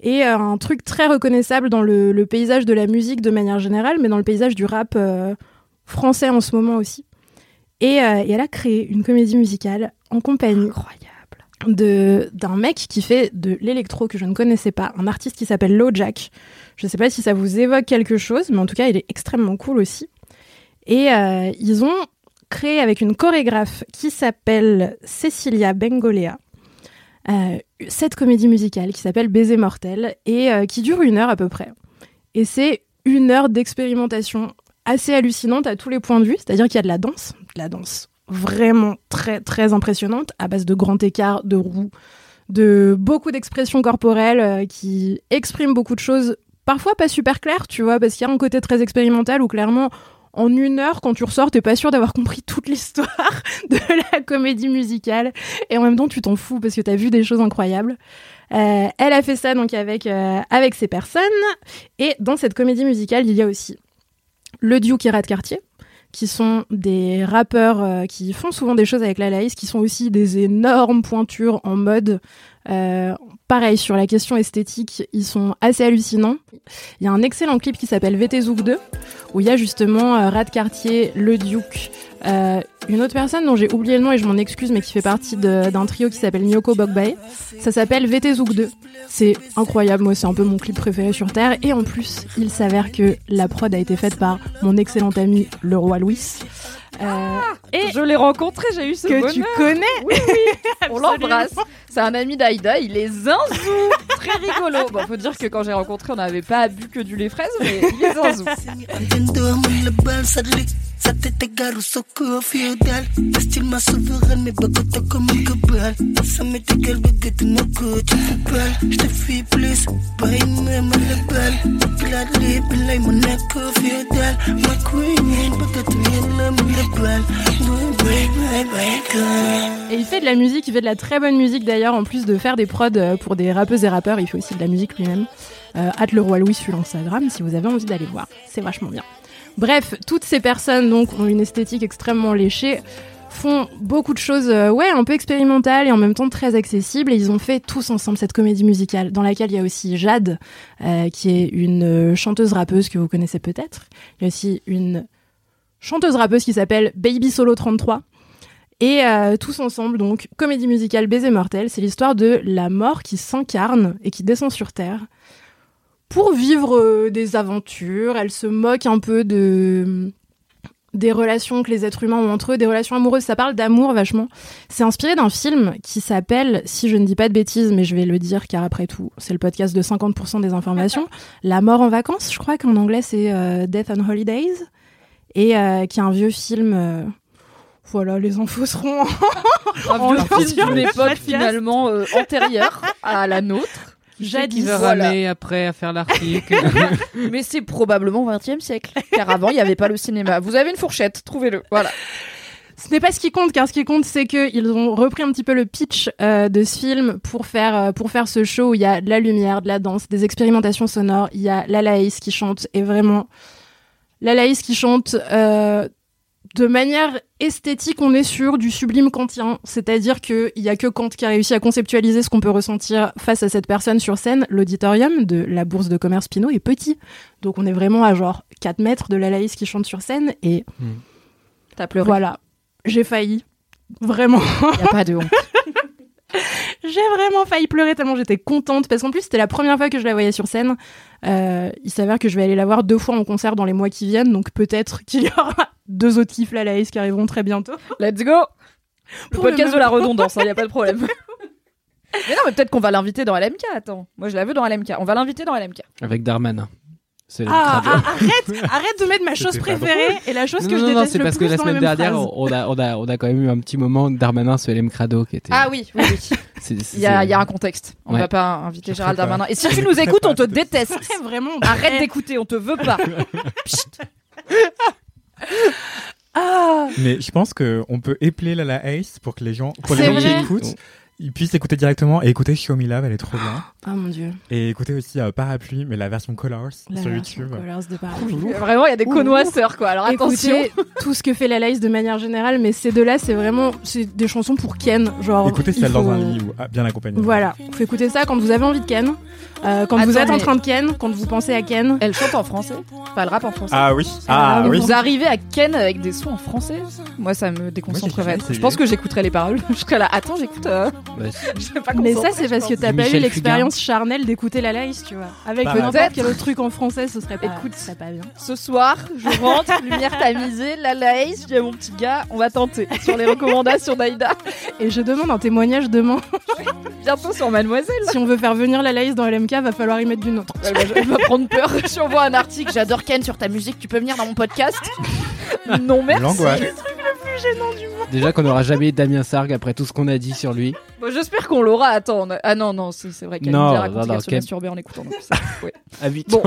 et euh, un truc très reconnaissable dans le, le paysage de la musique de manière générale, mais dans le paysage du rap euh, français en ce moment aussi. Et, et elle a créé une comédie musicale en compagnie de d'un mec qui fait de l'électro que je ne connaissais pas, un artiste qui s'appelle Jack. Je sais pas si ça vous évoque quelque chose, mais en tout cas, il est extrêmement cool aussi. Et ils ont avec une chorégraphe qui s'appelle Cecilia Bengolea euh, cette comédie musicale qui s'appelle Baiser mortel et euh, qui dure une heure à peu près. Et c'est une heure d'expérimentation assez hallucinante à tous les points de vue, c'est-à-dire qu'il y a de la danse, de la danse vraiment très très impressionnante à base de grands écarts, de roues, de beaucoup d'expressions corporelles euh, qui expriment beaucoup de choses, parfois pas super claires, tu vois, parce qu'il y a un côté très expérimental où clairement en une heure, quand tu ressors, t'es pas sûr d'avoir compris toute l'histoire de la comédie musicale. Et en même temps, tu t'en fous parce que t'as vu des choses incroyables. Euh, elle a fait ça donc avec, euh, avec ces personnes. Et dans cette comédie musicale, il y a aussi le Duke et Rat Cartier, qui sont des rappeurs euh, qui font souvent des choses avec la Laïs, qui sont aussi des énormes pointures en mode. Euh, pareil, sur la question esthétique, ils sont assez hallucinants. Il y a un excellent clip qui s'appelle VT Zouk 2, où il y a justement euh, Rat Cartier, le Duke, euh, une autre personne dont j'ai oublié le nom et je m'en excuse, mais qui fait partie d'un trio qui s'appelle Nyoko Bokbae. Ça s'appelle VT Zouk 2. C'est incroyable, moi c'est un peu mon clip préféré sur Terre. Et en plus, il s'avère que la prod a été faite par mon excellent ami, le roi Louis. Euh, et Je l'ai rencontré, j'ai eu ce que bonheur. tu connais Oui, oui, on l'embrasse. C'est un ami d'Aïda, il est zinzou, très rigolo. Bon, faut dire que quand j'ai rencontré, on n'avait pas bu que du lait fraise, mais il est zinzou. Entendo muy lebal sadli Sate te garu soko feudal Estil ma souveraine mais bagoto comme un cabal Ça m'est égal baguette no go tu football J'te fais plus. Pas une même le bal. Gladly belay mon echo feudal Ma queen bagoto yella mon le bal. Bye bye bye bye girl. Et il fait de la musique, il fait de la très bonne musique d'ailleurs, en plus de faire des prods euh, pour des rappeuses et rappeurs, il fait aussi de la musique lui-même. Euh, hâte le roi Louis sur Instagram si vous avez envie d'aller voir, c'est vachement bien. Bref, toutes ces personnes donc ont une esthétique extrêmement léchée, font beaucoup de choses, euh, ouais, un peu expérimentales et en même temps très accessibles. Et ils ont fait tous ensemble cette comédie musicale dans laquelle il y a aussi Jade, euh, qui est une euh, chanteuse rappeuse que vous connaissez peut-être. Il y a aussi une chanteuse rappeuse qui s'appelle Baby Solo 33. Et tous ensemble, donc, comédie musicale Baiser mortel, c'est l'histoire de la mort qui s'incarne et qui descend sur Terre pour vivre euh, des aventures. Elle se moque un peu de des relations que les êtres humains ont entre eux, des relations amoureuses. Ça parle d'amour vachement. C'est inspiré d'un film qui s'appelle, si je ne dis pas de bêtises, mais je vais le dire car après tout, c'est le podcast de 50% des informations, La mort en vacances, je crois qu'en anglais c'est euh, Death on Holidays, et euh, qui est un vieux film. euh, Voilà, les infos seront. Un en vieux film d'une époque finalement euh, antérieure à la nôtre. Jadis. Qui va Voilà. ramer après à faire l'article. Mais c'est probablement au XXe siècle, car avant il n'y avait pas le cinéma. Vous avez une fourchette, trouvez-le. Voilà. Ce n'est pas ce qui compte, car ce qui compte, c'est qu'ils ont repris un petit peu le pitch euh, de ce film pour faire euh, pour faire ce show où il y a de la lumière, de la danse, des expérimentations sonores. Il y a Lalaïs qui chante et vraiment Lalaïs qui chante euh, de manière esthétique. On est sur du sublime kantien, c'est-à-dire que il y a que Kant qui a réussi à conceptualiser ce qu'on peut ressentir face à cette personne sur scène. L'auditorium de la Bourse de commerce Pinot est petit, donc on est vraiment à genre 4 mètres de Lalaïs qui chante sur scène et T'as pleuré. voilà, j'ai failli. Vraiment. N'y a pas de honte. J'ai vraiment failli pleurer tellement j'étais contente parce qu'en plus c'était la première fois que je la voyais sur scène. Euh, il s'avère que je vais aller la voir deux fois en concert dans les mois qui viennent, donc peut-être qu'il y aura deux autres kiffs la Laïs qui arriveront très bientôt. Let's go Pour le podcast de la redondance, il n'y a pas de problème. mais non, mais peut-être qu'on va l'inviter dans LMK, attends. Moi je la veux dans LMK. On va l'inviter dans LMK. Avec Darmanin. C'est Ah, ah, arrête, arrête de mettre ma chose préférée et la chose Non, que non, je non, déteste c'est le parce que la semaine dernière, on a, on, a, on a quand même eu un petit moment Darmanin sur LM Crado qui était. Ah oui, oui, oui. c'est- c'est- Il y a, il y a un contexte. On Ouais. va pas inviter Je Gérald. Darmanin. Et si tu nous écoutes, on te déteste. Vraiment. Arrête d'écouter, on te veut pas. Ah, Mais je pense que on peut épeler la, la Ace pour que les gens, pour les C'est gens qui écoutent, ils puissent écouter directement et écouter Show Me Love, elle est trop bien. oh mon dieu. Et écouter aussi euh, Parapluie, mais la version Colors La sur version YouTube. Colors de Parapluie. Vraiment, il y a des connoisseurs, quoi. Alors attention. Écoutez tout ce que fait la Laïs de manière générale, mais ces deux-là, c'est vraiment c'est des chansons pour Ken. Genre, Écoutez celle dans faut- un lit ou ah, bien accompagné. Voilà, faut écouter ça quand vous avez envie de Ken, euh, quand Attends, vous êtes en train de Ken, quand vous pensez à Ken. Elle chante en français Enfin, elle rappe en français. Ah oui, ah Et oui. Vous arrivez à Ken avec des sons en français Moi, ça me déconcentrerait. Je pense que j'écouterai les paroles. je serais là. Attends, j'écoute. euh, Bah, pas Mais ça, c'est parce que t'as pas eu l'expérience charnelle d'écouter la Laïs, tu vois. Avec Bah, n'importe peut-être. quel autre truc en français, ce serait pas, Écoute. ce serait pas bien. Ce soir, je rentre, lumière tamisée, la laïs, je dis à mon petit gars, on va tenter sur les recommandations d'Aïda. Et je demande un témoignage demain. Bientôt sur Mademoiselle. si on veut faire venir la Laïs dans LMK, va falloir y mettre du nôtre. Elle va, elle va prendre peur. Si on voit un article, j'adore Ken sur ta musique, tu peux venir dans mon podcast Non, merci. Déjà qu'on n'aura jamais Damien Sargue après tout ce qu'on a dit sur lui. Bon, J'espère qu'on l'aura. Attends, on a- ah non, non, c'est c'est vrai qu'elle Non, nous a non, raconté non, qu'elle se masturbait en écoutant. donc ça, ouais. À 8 Bon,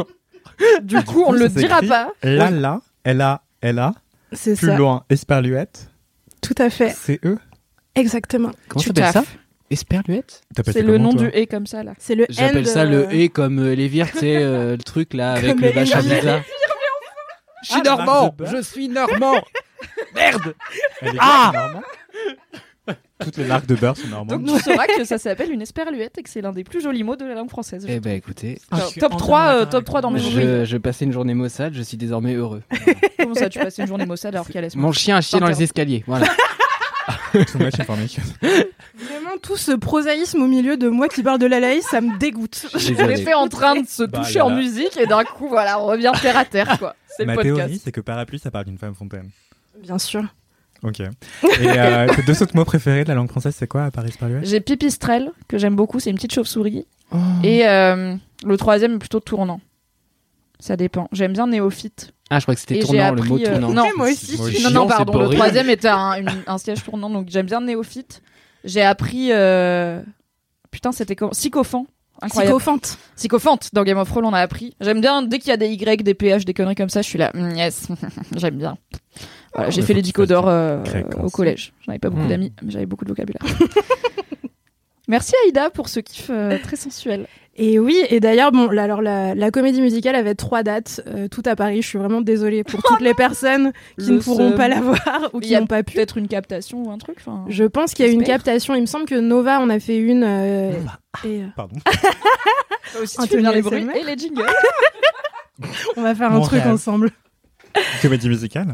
du coup, on ne le Ça dira s'écrit pas. Là, là, elle a, elle a, C'est plus ça. loin, Esperluette, Tout à fait. c'est eux. Exactement. Comment Tu t'appelles ça taffes. Esperluette T'appelles C'est ça le comment, nom toi du et comme ça là. C'est le J'appelle end, ça le euh, et comme euh, les vires, tu sais, euh, le truc là avec Comme le les machin vires. bizarre. Je suis Ah, la marque normand, de beurre. je suis normand. Merde. Ah. Toutes les marques de beurre sont normandes. Donc tu sauras que ça s'appelle une esperluette et que c'est l'un des plus jolis mots de la langue française. Eh ben écoutez, Ah, Top- suis top 3, entièrement euh, top avec 3 dans mes je, je passais une journée maussade, je suis désormais heureux. Comment ça, tu passes une journée maussade alors qu'elle est Mon chien a chié dans les escaliers, voilà. Too much information. Vraiment, tout ce prosaïsme au milieu de moi qui parle de la Laïs, ça me dégoûte. On fait en train de se Bah, toucher en musique et d'un coup, voilà, on revient terre à terre, quoi. C'est le Ma podcast. théorie, c'est que parapluie, ça parle d'une femme fontaine. Bien sûr. Ok. Et euh, tes deux autres mots préférés de la langue française, c'est quoi à Paris Esperluette J'ai pipistrelle, que j'aime beaucoup, c'est une petite chauve-souris. Oh. Et euh, le troisième est plutôt tournant. Ça dépend. J'aime bien néophyte. Ah, je crois que c'était tournant, le mot euh, tournant. non. moi aussi. Moi Non, non, pardon. Le troisième était un, une- un siège tournant, donc j'aime bien néophyte. J'ai appris. euh, Putain, c'était comment? Sycophant. Incroyable. Psychophante. Sycophante dans Game of Thrones, on a appris. J'aime bien dès qu'il y a des Y, des PH, des conneries comme ça, je suis là. mm, yes, j'aime bien. Voilà, Oh, j'ai fait les dicodors euh, au collège. J'en avais pas beaucoup Hmm. d'amis, mais j'avais beaucoup de vocabulaire. Merci Aïda pour ce kiff euh, très sensuel. Et oui, et d'ailleurs, bon, là, alors la, la comédie musicale avait trois dates, euh, tout à Paris. Je suis vraiment désolée pour toutes les personnes qui Le ne pourront seum. pas la voir ou qui n'ont pas pu. Peut-être une captation ou un truc. Je pense qu'il y a eu une captation. Il me semble que Nova en a fait une. euh, et, euh, Pardon. Toi aussi, tu les bruits et les jingles. on va faire un truc ensemble. Comédie musicale.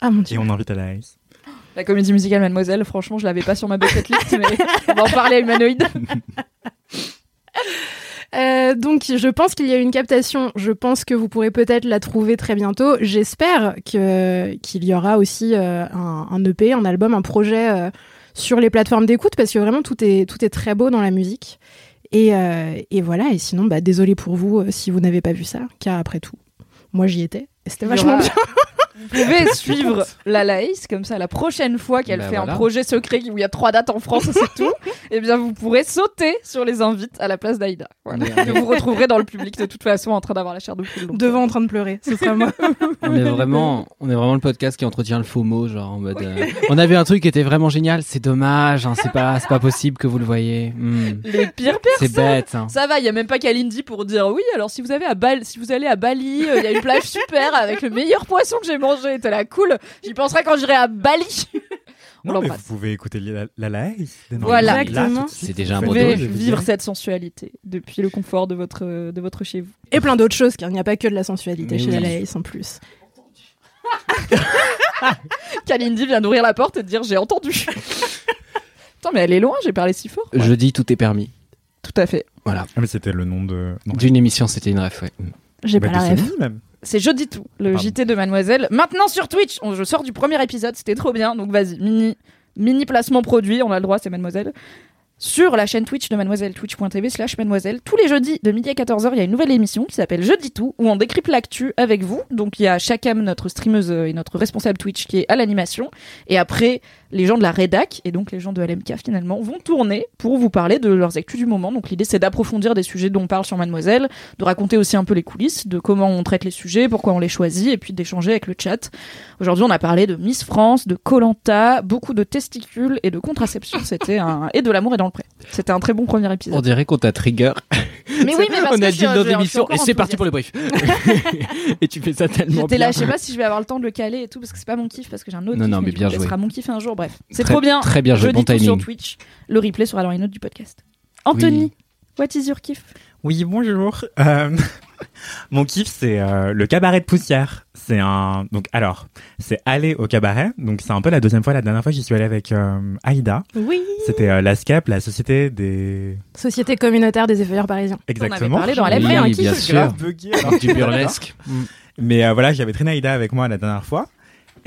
Ah mon dieu. Et on invite à la Ace. La comédie musicale Mademoiselle, franchement, je l'avais pas sur ma bucket list, mais on va en parler à Humanoïde. Euh, donc, je pense qu'il y a une captation. Je pense que vous pourrez peut-être la trouver très bientôt. J'espère que qu'il y aura aussi euh, un, un EP, un album, un projet euh, sur les plateformes d'écoute parce que vraiment tout est tout est très beau dans la musique. Et, et voilà. Et sinon, bah désolé pour vous si vous n'avez pas vu ça, car après tout, moi j'y étais. Et c'était vachement aura- bien. Vous pouvez suivre la Laïs, comme ça, la prochaine fois qu'elle Bah fait voilà. un projet secret où il y a trois dates en France et c'est tout, eh bien, vous pourrez sauter sur les invites à la place d'Aïda. Voilà. Que vous retrouverez dans le public de toute façon en train d'avoir la chair de poule. Devant en train de pleurer, ce sera moi. On est vraiment, on est vraiment le podcast qui entretient le faux mot, genre en mode. euh, on avait un truc qui était vraiment génial. C'est dommage, hein, c'est pas, c'est pas possible que vous le voyez. Hmm. Les pires C'est personnes. bête. hein. Ça va, il y a même pas Kalindi pour dire oui. Alors si vous avez à Bali, si vous allez à Bali, euh, il y a une plage super avec le meilleur poisson que j'ai mangé. T'es là cool. J'y penserai quand j'irai à Bali. On Non, mais l'embrasse. vous pouvez écouter la, la live. dès Voilà. C'est déjà vous un jeux vivre cette sensualité depuis le confort de votre de votre chez vous. Et plein d'autres choses, car il n'y a pas que de la sensualité Mais chez oui. la Laïs en plus. Kalindi vient d'ouvrir la porte et de dire j'ai entendu. Attends, mais elle est loin. J'ai parlé si fort. Jeudi, tout est permis. Tout à fait. Voilà. Ah, mais c'était le nom de. D'une émission, c'était une ref, ouais. J'ai Bah, pas la de ref. Même. C'est jeudi tout, le Pardon. JT de Mademoiselle. Maintenant sur Twitch, on- je sors du premier épisode, c'était trop bien. Donc vas-y, mini, mini placement produit, on a le droit, c'est Mademoiselle. Sur la chaîne Twitch de Mademoiselle, twitch.tv slash Mademoiselle, tous les jeudis de midi à 14h, il y a une nouvelle émission qui s'appelle Jeudi tout, où on décrypte l'actu avec vous. Donc il y a Chakam, notre streameuse euh, et notre responsable Twitch qui est à l'animation. Et après, les gens de la rédac, et donc les gens de LMK finalement, vont tourner pour vous parler de leurs actus du moment. Donc l'idée c'est d'approfondir des sujets dont on parle sur Mademoiselle, de raconter aussi un peu les coulisses, de comment on traite les sujets, pourquoi on les choisit, et puis d'échanger avec le chat. Aujourd'hui, on a parlé de Miss France, de Colanta, beaucoup de testicules et de contraception. C'était un et de l'amour et dans le pré. C'était un très bon premier On épisode. dirait qu'on t'a trigger. Mais oui, mais parce on que a dit d'émission encore et c'est parti pour le brief. et tu fais ça tellement J'étais bien. là, je sais pas si je vais avoir le temps de le caler et tout parce que c'est pas mon kiff parce que j'ai un autre Non, kiff, non, mais du bien joué. sera mon kiff un jour. Bref, c'est trop bien. très bien joué, Je bon tout sur timing. Twitch. Le replay sera dans les notes du podcast. Anthony, Oui. what is your kiff? Oui, bonjour. Euh, mon kiff, c'est euh, le cabaret de poussière. C'est un. Donc, alors, c'est aller au cabaret. Donc, c'est un peu la deuxième fois. La dernière fois, j'y suis allé avec euh, Aïda. Oui. C'était euh, la SCAP, la société des. Société communautaire des effeuilleurs parisiens. Exactement. parlé dans Oui, LMK, un oui, kiff. bien sûr. grave bugué, alors. Du burlesque. Mais euh, voilà, j'avais traîné Aïda avec moi la dernière fois.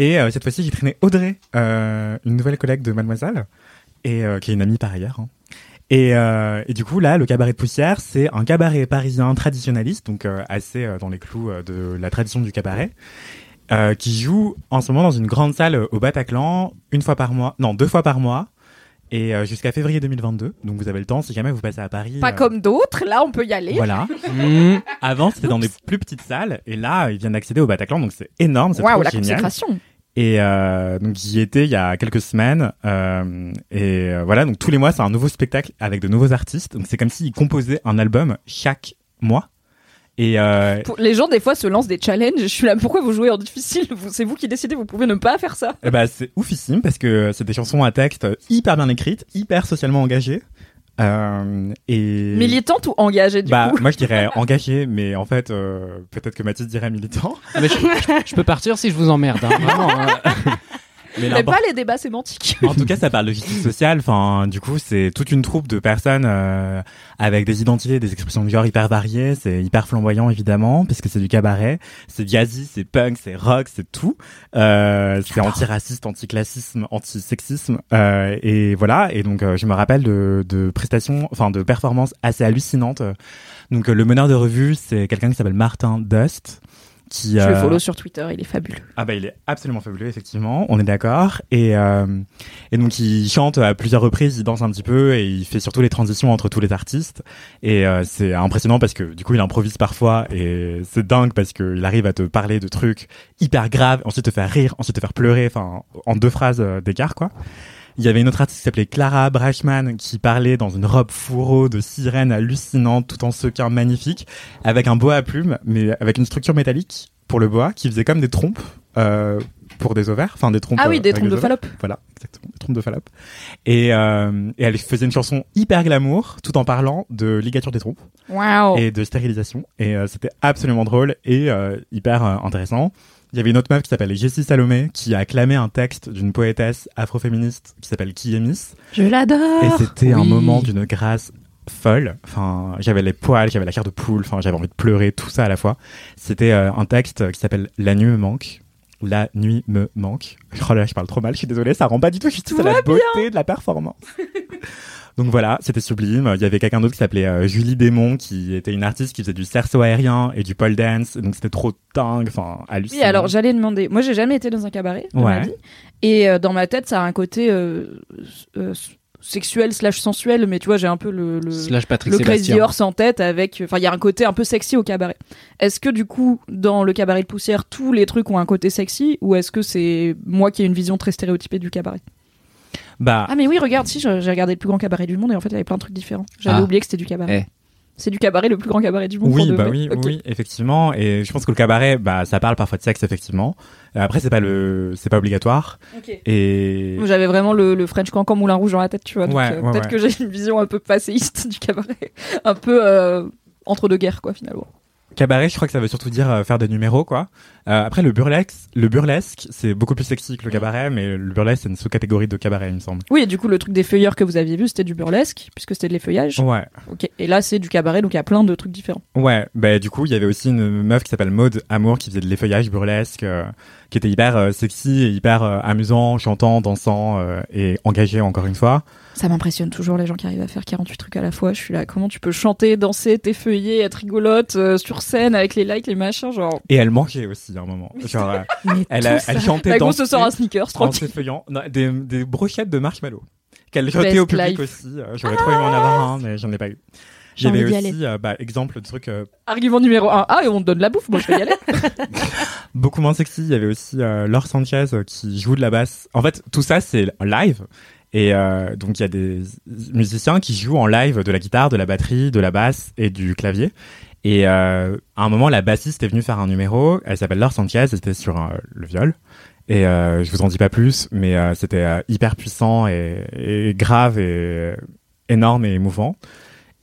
Et euh, cette fois-ci, j'ai traîné Audrey, euh, une nouvelle collègue de Mademoiselle, et euh, qui est une amie par ailleurs. hein. Et, euh, et du coup, là, le cabaret de poussière, c'est un cabaret parisien traditionnaliste, donc euh, assez euh, dans les clous euh, de la tradition du cabaret, euh, qui joue en ce moment dans une grande salle au Bataclan, une fois par mois, non, deux fois par mois, et euh, jusqu'à février 2022. Donc vous avez le temps, si jamais vous passez à Paris. Pas euh, comme d'autres, là on peut y aller. Voilà. Mmh. Avant, c'était dans des plus petites salles, et là, ils viennent d'accéder au Bataclan, donc c'est énorme, c'est Waouh, trop la génial. consécration. Et euh, donc j'y étais il y a quelques semaines. euh, et euh, voilà, donc tous les mois, c'est un nouveau spectacle avec de nouveaux artistes. Donc c'est comme s'ils composaient un album chaque mois. Et euh, Pour- Les gens, des fois, se lancent des challenges. Je suis là, pourquoi vous jouez en difficile? C'est vous qui décidez, vous pouvez ne pas faire ça. eh ben, c'est oufissime parce que c'est des chansons à texte hyper bien écrites, hyper socialement engagées. Euh, et Militante ou engagée, du bah, coup moi je dirais engagé, mais en fait, euh, peut-être que Mathis dirait militant. Ah, mais je, je- je peux partir si je vous emmerde. Hein, vraiment. hein. Mais pas les débats sémantiques. En tout cas, ça parle de justice sociale. Enfin, du coup, c'est toute une troupe de personnes euh, avec des identités, des expressions de genre hyper variées. C'est hyper flamboyant, évidemment, parce que c'est du cabaret. C'est jazzy, c'est punk, c'est rock, c'est tout. Euh, c'est antiraciste, anticlassisme, antisexisme. Euh, et voilà. Et donc, euh, je me rappelle de, de prestations, enfin, de performances assez hallucinantes. Donc, euh, le meneur de revue, c'est quelqu'un qui s'appelle Martin Dust. Qui, Je le euh, follow sur Twitter, il est fabuleux. ah bah il est absolument fabuleux effectivement, on est d'accord. Et euh, et donc il chante à plusieurs reprises, il danse un petit peu et il fait surtout les transitions entre tous les artistes. Et euh, c'est impressionnant parce que du coup il improvise parfois et c'est dingue parce que il arrive à te parler de trucs hyper graves, ensuite te faire rire, ensuite te faire pleurer, enfin en deux phrases d'écart quoi. Il y avait une autre artiste qui s'appelait Clara Brachman qui parlait dans une robe fourreau de sirène hallucinante tout en sequin magnifique avec un bois à plumes mais avec une structure métallique pour le bois qui faisait comme des trompes euh, pour des ovaires, enfin des trompes. Ah oui, euh, des avec trompes de. Fallope. Voilà, exactement, des trompes de Fallope. Et, euh, et elle faisait une chanson hyper glamour tout en parlant de ligature des trompes Waouh. et de stérilisation. Et euh, c'était absolument drôle et euh, hyper euh, intéressant. Il y avait une autre meuf qui s'appelle Jessie Salomé qui a acclamé un texte d'une poétesse afroféministe qui s'appelle Miss. Je l'adore. Et c'était un moment d'une grâce folle. Enfin, j'avais les poils, j'avais la chair de poule, enfin, j'avais envie de pleurer, tout ça à la fois. C'était euh, un texte qui s'appelle La nuit me manque. La nuit me manque. Oh là, là, je parle trop mal, je suis désolée, ça rend pas du tout justice à la beauté de la performance. Donc voilà, c'était sublime. Il y avait quelqu'un d'autre qui s'appelait euh, Julie Démon, qui était une artiste qui faisait du cerceau aérien et du pole dance. Donc c'était trop dingue, enfin hallucinant. Oui, alors j'allais demander. Moi, j'ai jamais été dans un cabaret de ma Ouais. vie. Et euh, dans ma tête, ça a un côté euh, euh, sexuel slash sensuel, mais tu vois, j'ai un peu le, le, Slash Patrick le Crazy. Horse en tête avec. Enfin, il y a un côté un peu sexy au cabaret. Est-ce que du coup, dans le cabaret de poussière, tous les trucs ont un côté sexy ou est-ce que c'est moi qui ai une vision très stéréotypée du cabaret? Bah, Ah, mais oui, regarde, si j'ai regardé le plus grand cabaret du monde et en fait, il y avait plein de trucs différents. J'avais Ah. oublié que c'était du cabaret. Eh. C'est du cabaret, le plus grand cabaret du monde. Oui, bah oui, oui, effectivement. Et je pense que le cabaret, bah, ça parle parfois de sexe, effectivement. Euh, Après, c'est pas le, c'est pas obligatoire. Ok. Et J'avais vraiment le, le French Cancan Moulin Rouge dans la tête, tu vois. Ouais, euh, ouais, Peut-être ouais. que j'ai une vision un peu passéiste du cabaret. un peu euh, entre deux guerres, quoi, finalement. Cabaret, je crois que ça veut surtout dire euh, faire des numéros, quoi. Euh, après, le burlesque, le burlesque, c'est beaucoup plus sexy que le cabaret, mais le burlesque, c'est une sous-catégorie de cabaret, il me semble. Oui, et du coup, le truc des feuilleurs que vous aviez vu, c'était du burlesque, puisque c'était de l'effeuillage. Ouais. Ok. Et là, c'est du cabaret, donc il y a plein de trucs différents. Ouais, bah du coup, il y avait aussi une meuf qui s'appelle Maude Amour qui faisait de l'effeuillage burlesque, euh, qui était hyper euh, sexy et hyper euh, amusant, chantant, dansant euh, et engagé encore une fois. Ça m'impressionne toujours les gens qui arrivent à faire 48 trucs à la fois. Je suis là, comment tu peux chanter, danser, t'effeuiller, être rigolote euh, sur scène avec les likes, les machins, genre. Et elle mangeait aussi à un moment. Genre, euh, elle, a- elle chantait dans se sort un sneakers, tranquille. Non, des, des brochettes de marshmallow qu'elle jetait au public life. aussi. J'aurais trop aimé en avoir un, mais j'en ai pas eu. Il y J'ai avait envie d'y aussi, euh, bah, exemple de truc euh, Argument numéro 1. Ah, et on te donne la bouffe, moi je vais y aller. beaucoup moins sexy. Il y avait aussi euh, Laure Sanchez euh, qui joue de la basse. En fait, tout ça c'est live. Et euh, donc il y a des musiciens qui jouent en live de la guitare, de la batterie, de la basse et du clavier. Et euh, à un moment, la bassiste est venue faire un numéro. Elle s'appelle Laure Sanchez. Elle était sur euh, le viol. Et euh, je vous en dis pas plus, mais euh, c'était euh, hyper puissant et, et grave et énorme et émouvant.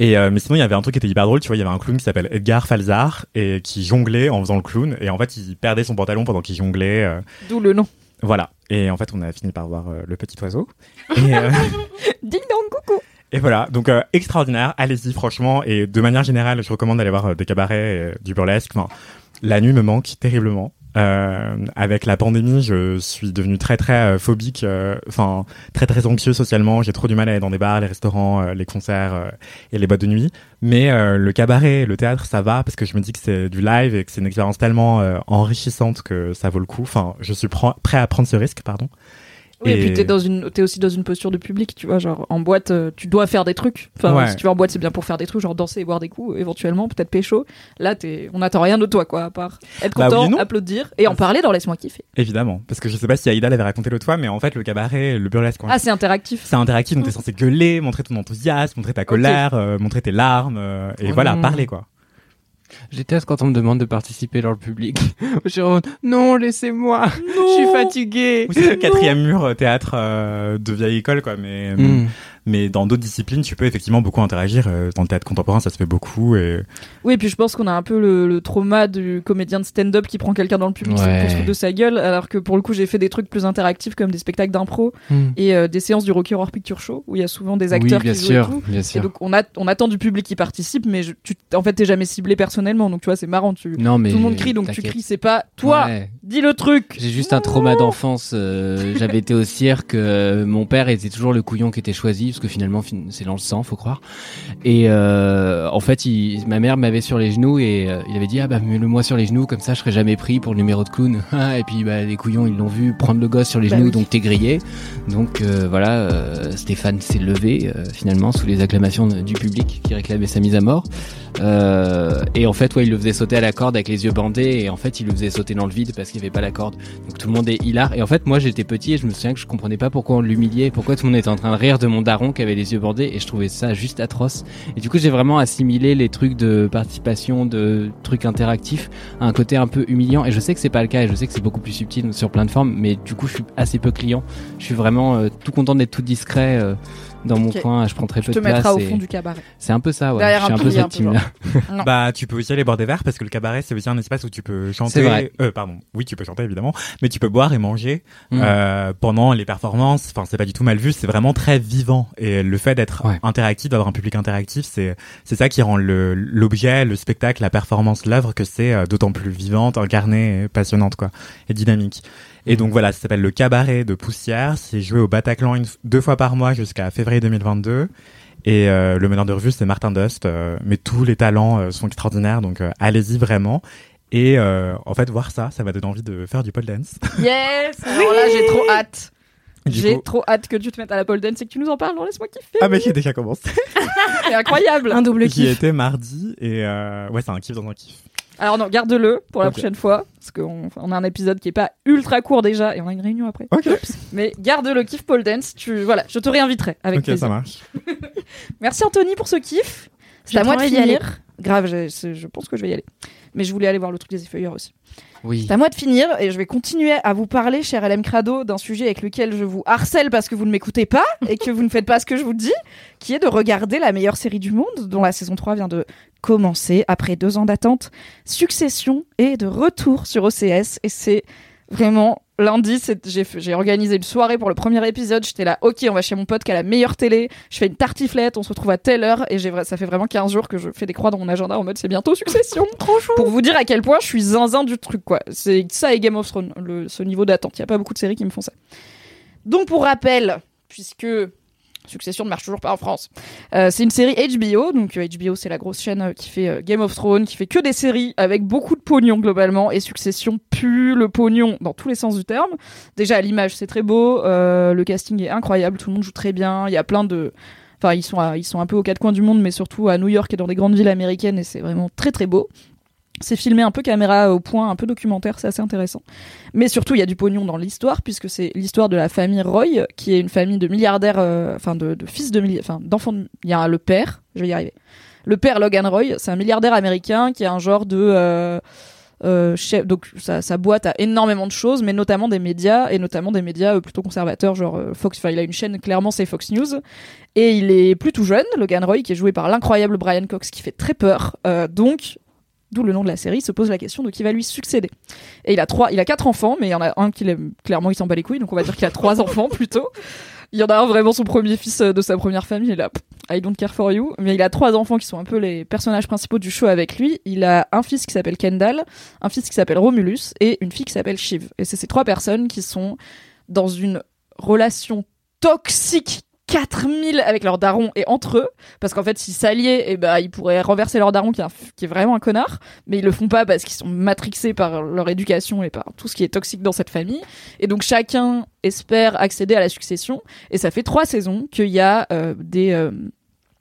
Et euh, mais sinon, il y avait un truc qui était hyper drôle. Tu vois, il y avait un clown qui s'appelle Edgar Falzar et qui jonglait en faisant le clown. Et en fait, il perdait son pantalon pendant qu'il jonglait. euh, D'où le nom. voilà. Et en fait, on a fini par voir euh, le petit oiseau. Et, euh, Ding dong, coucou. et voilà. Donc euh, extraordinaire. Allez-y, franchement. Et de manière générale, je recommande d'aller voir euh, des cabarets, et, euh, du burlesque. Enfin, la nuit me manque terriblement. Euh, avec la pandémie, je suis devenu très très euh, phobique, euh, enfin très très anxieux socialement. J'ai trop du mal à aller dans des bars, les restaurants, euh, les concerts et les boîtes de nuit. Mais le cabaret, le théâtre, ça va parce que je me dis que c'est du live et que c'est une expérience tellement enrichissante que ça vaut le coup. Enfin, je suis pr- prêt à prendre ce risque, pardon. Oui, et, puis t'es dans une, t'es aussi dans une posture de public, tu vois, genre en boîte, euh, tu dois faire des trucs. Enfin, Ouais. si tu vas en boîte, c'est bien pour faire des trucs, genre danser et boire des coups, éventuellement, peut-être pécho. Là, on n'attend rien de toi, quoi, à part être Bah content, oui, non. applaudir et en parler dans Laisse-moi kiffer. Évidemment, parce que je sais pas si Aïda l'avait raconté l'autre fois, mais en fait le cabaret, le burlesque, Ah, c'est interactif. c'est interactif, donc t'es censé gueuler, montrer ton enthousiasme, montrer ta colère, euh, montrer tes larmes, euh, et Oh voilà, parler quoi. Je déteste quand on me demande de participer dans le public. Je non, laissez-moi. Je suis fatigué. C'est le quatrième mur euh, théâtre euh, de vieille école quoi, mais Mm. Mais dans d'autres disciplines, tu peux effectivement beaucoup interagir. euh, Dans le théâtre contemporain, ça se fait beaucoup et Oui, et puis je pense qu'on a un peu le, le trauma du comédien de stand-up qui prend quelqu'un dans le public Ouais. pour se de sa gueule, alors que pour le coup, j'ai fait des trucs plus interactifs comme des spectacles d'impro Mm. et euh, des séances du Rocky Horror Picture Show où il y a souvent des Oui, acteurs bien qui sûr, jouent et tout. bien Et sûr. donc on, a, on attend du public qui participe, mais je, tu, en fait, t'es jamais ciblé personnellement. Donc tu vois, c'est marrant. Tu, Non, mais tout le monde crie, donc tu cries. C'est pas toi, Ouais. dis le truc. J'ai juste un trauma d'enfance. euh, J'avais été au cirque. euh, mon père était toujours le couillon qui était choisi parce que finalement fin- c'est dans le sang, faut croire. Et euh, en fait, il, ma mère m'avait sur les genoux et euh, il avait dit ah bah mets-le-moi sur les genoux comme ça je serai jamais pris pour le numéro de clown. et puis bah les couillons ils l'ont vu prendre le gosse sur les Bah genoux oui. donc t'es grillé. Donc euh, voilà, Stéphane s'est levé finalement sous les acclamations du public qui réclamait sa mise à mort. Et en fait, ouais, il le faisait sauter à la corde avec les yeux bandés, et en fait, il le faisait sauter dans le vide parce qu'il n'y avait pas la corde. Donc tout le monde est hilar. Et en fait, moi, j'étais petit et je me souviens que je comprenais pas pourquoi on l'humiliait, pourquoi tout le monde était en train de rire de mon daron qui avait les yeux bandés, et je trouvais ça juste atroce. Et du coup, j'ai vraiment assimilé les trucs de participation, de trucs interactifs, à un côté un peu humiliant. Et je sais que c'est pas le cas, et je sais que c'est beaucoup plus subtil sur plein de formes, mais du coup, je suis assez peu client. Je suis vraiment euh, tout content d'être tout discret. euh, dans mon coin, je prends très Tu peu te de place. mettras au et- fond du cabaret. C'est un peu ça, ouais. Derrière je suis un un peu cette peu, team-là. Non. bah tu peux aussi aller boire des verres parce que le cabaret c'est aussi un espace où tu peux chanter. C'est vrai. Euh, pardon, oui tu peux chanter évidemment, mais tu peux boire et manger Mm. euh, pendant les performances. Enfin c'est pas du tout mal vu, c'est vraiment très vivant Et le fait d'être Ouais. interactif, d'avoir un public interactif, c'est c'est ça qui rend le l'objet, le spectacle, la performance, l'œuvre que c'est euh, d'autant plus vivante, incarnée, et passionnante quoi, et dynamique. Et donc voilà, ça s'appelle le Cabaret de Poussière. C'est joué au Bataclan une, deux fois par mois jusqu'à février 2022. Et euh, le meneur de revue, c'est Martin Dust. euh, mais tous les talents euh, sont extraordinaires, donc euh, allez-y vraiment. Et euh, en fait, voir ça, ça m'a donné envie de faire du pole dance. Yes Alors là, j'ai trop hâte. J'ai coup- trop hâte que tu te mettes à la pole dance et que tu nous en parles. Non, laisse-moi kiffer. Ah mais qui a déjà commencé. C'est incroyable. Un double Qui kiff. était mardi et euh, ouais, c'est un kiff dans un kiff. Alors non, garde-le pour la prochaine fois, parce qu'on on a un épisode qui est pas ultra court déjà et on a une réunion après. Ok. Mais garde le kiff pole dance. Tu voilà, je te réinviterai avec ok, plaisir. ça marche. Merci Anthony pour ce kiff. C'est à moi de finir. Grave, je, je pense que je vais y aller. Mais je voulais aller voir le truc des effeuilleurs aussi. Oui. C'est à moi de finir et je vais continuer à vous parler, cher LM Crado, d'un sujet avec lequel je vous harcèle parce que vous ne m'écoutez pas et que vous ne faites pas ce que je vous dis, qui est de regarder la meilleure série du monde, dont la saison 3 vient de commencer après deux ans d'attente. Succession et de retour sur OCS et c'est vraiment lundi, c'est- j'ai organisé une soirée pour le premier épisode. J'étais là, ok, on va chez mon pote qui a la meilleure télé. Je fais une tartiflette, on se retrouve à telle heure et ça fait vraiment 15 jours que je fais des croix dans mon agenda en mode c'est bientôt Succession. Trop chou. Pour vous dire à quel point je suis zinzin du truc quoi. C'est ça et Game of Thrones, le, ce niveau d'attente. Il y a pas beaucoup de séries qui me font ça. Donc pour rappel, puisque Succession ne marche toujours pas en France. Euh, c'est une série HBO, donc euh, HBO c'est la grosse chaîne euh, qui fait euh, Game of Thrones, qui fait que des séries avec beaucoup de pognon globalement, et Succession pue le pognon dans tous les sens du terme. Déjà l'image c'est très beau, euh, le casting est incroyable, tout le monde joue très bien, il y a plein de... Enfin ils sont, ils sont un peu aux quatre coins du monde, mais surtout à New York et dans des grandes villes américaines, et c'est vraiment très très beau. C'est filmé un peu caméra au point, un peu documentaire, c'est assez intéressant. Mais surtout, il y a du pognon dans l'histoire, puisque c'est l'histoire de la famille Roy, qui est une famille de milliardaires, euh, enfin de, fils de milliardaires, enfin d'enfants. de- Il y a le père, je vais y arriver. Le père Logan Roy, c'est un milliardaire américain qui a un genre de euh, euh, chef. Donc sa, boîte a énormément de choses, mais notamment des médias et notamment des médias plutôt conservateurs, genre Fox. Enfin, il a une chaîne clairement, c'est Fox News. Et il est plus tout jeune, Logan Roy, qui est joué par l'incroyable Brian Cox, qui fait très peur. Donc D'où le nom de la série, se pose la question de qui va lui succéder. Et il a trois, il a quatre enfants, mais il y en a un qui clairement il s'en bat les couilles, donc on va dire qu'il a trois enfants plutôt. Il y en a un vraiment son premier fils euh, de sa première famille, il a I don't care for you, mais il a trois enfants qui sont un peu les personnages principaux du show avec lui. Il a un fils qui s'appelle Kendall, un fils qui s'appelle Romulus et une fille qui s'appelle Shiv. Et c'est ces trois personnes qui sont dans une relation toxique 4000 avec leur daron et entre eux parce qu'en fait s'ils s'alliaient et ben ils pourraient renverser leur daron qui est, vraiment un connard mais ils le font pas parce qu'ils sont matrixés par leur éducation et par tout ce qui est toxique dans cette famille et donc chacun espère accéder à la succession et ça fait trois saisons qu'il y a euh, des euh,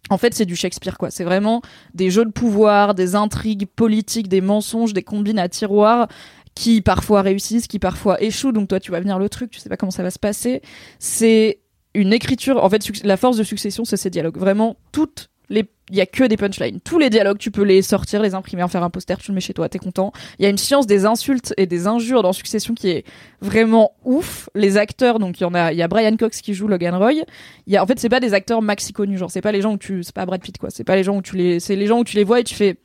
en fait, c'est du Shakespeare, quoi. C'est vraiment des jeux de pouvoir, des intrigues politiques, des mensonges, des combines à tiroir qui parfois réussissent, qui parfois échouent. Donc toi, tu vas venir le truc, tu sais pas comment ça va se passer. C'est une écriture. En fait, la force de succession, c'est ces dialogues. Vraiment, toutes les, il y a que des punchlines. Tous les dialogues, tu peux les sortir, les imprimer, en faire un poster, tu le mets chez toi, t'es content. Il y a une science des insultes et des injures dans Succession qui est vraiment ouf. Les acteurs, donc il y en a, il y a Brian Cox qui joue Logan Roy. Y a, en fait, c'est pas des acteurs maxi connus, genre c'est pas les gens où tu, c'est pas Brad Pitt quoi. C'est pas les gens où tu les, c'est les gens où tu les vois et tu fais,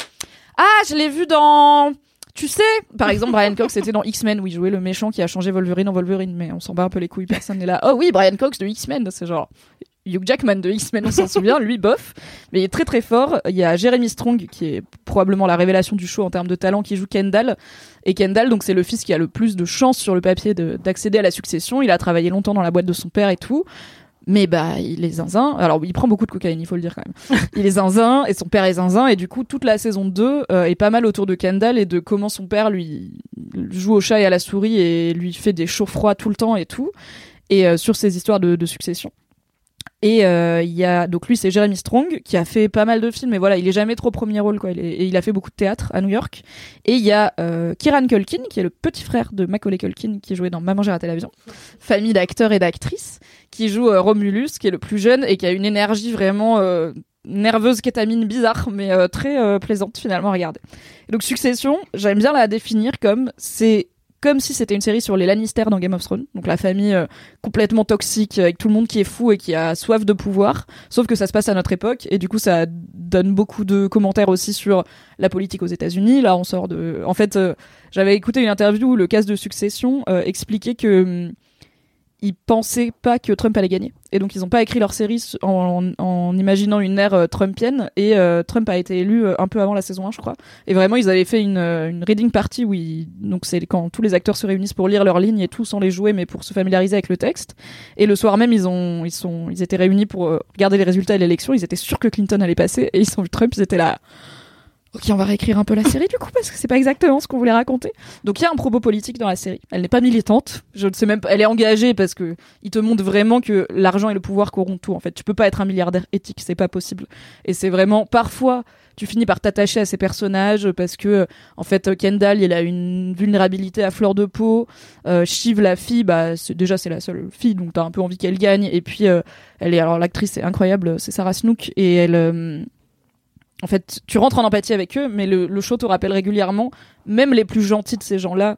ah, je l'ai vu dans. Tu sais, par exemple, Brian Cox était dans X-Men où il jouait le méchant qui a changé Wolverine en Wolverine, mais on s'en bat un peu les couilles, personne n'est là. Oh oui, Brian Cox de X-Men, c'est genre Hugh Jackman de X-Men, on s'en souvient, lui bof, mais il est très très fort. Il y a Jeremy Strong qui est probablement la révélation du show en termes de talent, qui joue Kendall. Et Kendall, donc c'est le fils qui a le plus de chances sur le papier de- d'accéder à la succession. Il a travaillé longtemps dans la boîte de son père et tout. Mais bah, il est zinzin. Alors, il prend beaucoup de cocaïne, il faut le dire quand même. il est zinzin et son père est zinzin. Et du coup, toute la saison 2 euh, est pas mal autour de Kendall et de comment son père lui joue au chat et à la souris et lui fait des chauds froids tout le temps et tout. Et euh, sur ces histoires de, de succession. Et euh, il y a donc lui c'est Jeremy Strong qui a fait pas mal de films mais voilà il est jamais trop premier rôle quoi il est- et il a fait beaucoup de théâtre à New York et il y a euh, Kieran Culkin qui est le petit frère de Macaulay Culkin qui jouait dans Maman j'ai raté l'avion famille d'acteurs et d'actrices qui joue euh, Romulus qui est le plus jeune et qui a une énergie vraiment euh, nerveuse kétamine bizarre mais euh, très euh, plaisante finalement à regarder. Donc Succession j'aime bien la définir comme c'est comme si c'était une série sur les Lannister dans Game of Thrones, donc la famille complètement toxique avec tout le monde qui est fou et qui a soif de pouvoir, sauf que ça se passe à notre époque et du coup ça donne beaucoup de commentaires aussi sur la politique aux États-Unis. Là, on sort de en fait j'avais écouté une interview où le casse de succession expliquait que hum, ils pensaient pas que Trump allait gagner. Et donc, ils ont pas écrit leur série en, en- en imaginant une ère euh, trumpienne. Et euh, Trump a été élu euh, un peu avant la saison 1, je crois. Et vraiment, ils avaient fait une, euh, une reading party où ils- donc c'est quand tous les acteurs se réunissent pour lire leurs lignes et tout sans les jouer, mais pour se familiariser avec le texte. Et le soir même, ils ont, ils sont, ils étaient réunis pour regarder les résultats de l'élection. Ils étaient sûrs que Clinton allait passer et ils ont vu Trump. Ils étaient là. Ok, on va réécrire un peu la série du coup parce que c'est pas exactement ce qu'on voulait raconter. Donc il y a un propos politique dans la série. Elle n'est pas militante. Je ne sais même pas. Elle est engagée parce que il te montre vraiment que l'argent et le pouvoir corrompent tout. En fait, tu peux pas être un milliardaire éthique, c'est pas possible. Et c'est vraiment parfois tu finis par t'attacher à ces personnages parce que en fait Kendall il a une vulnérabilité à fleur de peau. Euh, Shiv la fille, bah déjà c'est la seule fille donc t'as un peu envie qu'elle gagne. Et puis euh, elle est alors l'actrice est incroyable, c'est Sarah Snook et elle euh, en fait, tu rentres en empathie avec eux, mais le, show te rappelle régulièrement, même les plus gentils de ces gens-là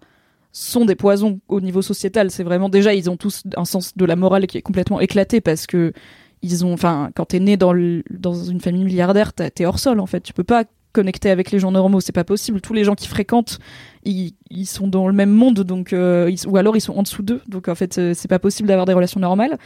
sont des poisons au niveau sociétal. C'est vraiment déjà, ils ont tous un sens de la morale qui est complètement éclaté parce que ils ont, enfin, quand t'es né dans, dans une famille milliardaire, t'es hors sol en fait. Tu peux pas connecter avec les gens normaux, c'est pas possible. Tous les gens qui fréquentent, ils, ils sont dans le même monde, donc euh, ou alors ils sont en dessous d'eux. Donc en fait, euh, c'est pas possible d'avoir des relations normales.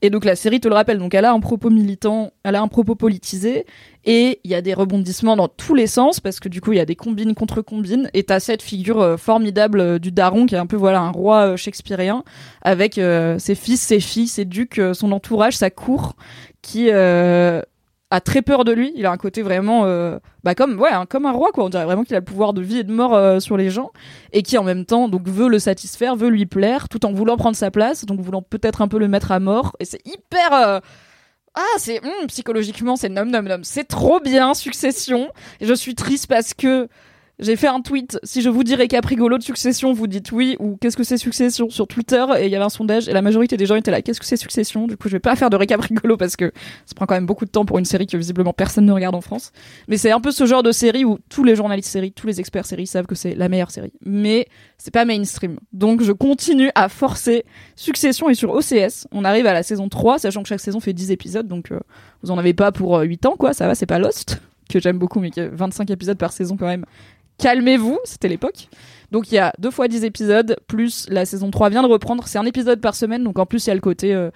Et donc la série te le rappelle. Donc elle a un propos militant, elle a un propos politisé, et il y a des rebondissements dans tous les sens parce que du coup il y a des combines contre combines. Et t'as cette figure euh, formidable du daron qui est un peu voilà un roi shakespearien avec ses fils, ses filles, ses ducs, son entourage, sa cour, qui a très peur de lui. Il a un côté vraiment, euh, bah comme ouais, un- comme un roi quoi. On dirait vraiment qu'il a le pouvoir de vie et de mort euh, sur les gens et qui en même temps donc veut le satisfaire, veut lui plaire, tout en voulant prendre sa place, donc voulant peut-être un peu le mettre à mort. Et c'est hyper euh, ah, c'est hum, psychologiquement, c'est nom nom nom. C'est trop bien, Succession. Et je suis triste parce que j'ai fait un tweet. Si je vous dis récap rigolo de Succession, vous dites oui ou qu'est-ce que c'est Succession sur Twitter et il y avait un sondage et la majorité des gens étaient là. Qu'est-ce que c'est Succession? Du coup, je vais pas faire de récap rigolo parce que ça prend quand même beaucoup de temps pour une série que visiblement personne ne regarde en France. Mais c'est un peu ce genre de série où tous les journalistes séries, tous les experts séries savent que c'est la meilleure série. Mais c'est pas mainstream. Donc je continue à forcer. Succession est sur OCS. On arrive à la saison 3, sachant que chaque saison fait 10 épisodes. Donc euh, vous en avez pas pour euh, 8 ans, quoi. Ça va, c'est pas Lost, que j'aime beaucoup, mais qui a 25 épisodes par saison quand même. Calmez-vous, c'était l'époque. Donc il y a deux fois 10 épisodes, plus la saison 3 vient de reprendre. C'est un épisode par semaine, donc en plus il y a le côté... euh,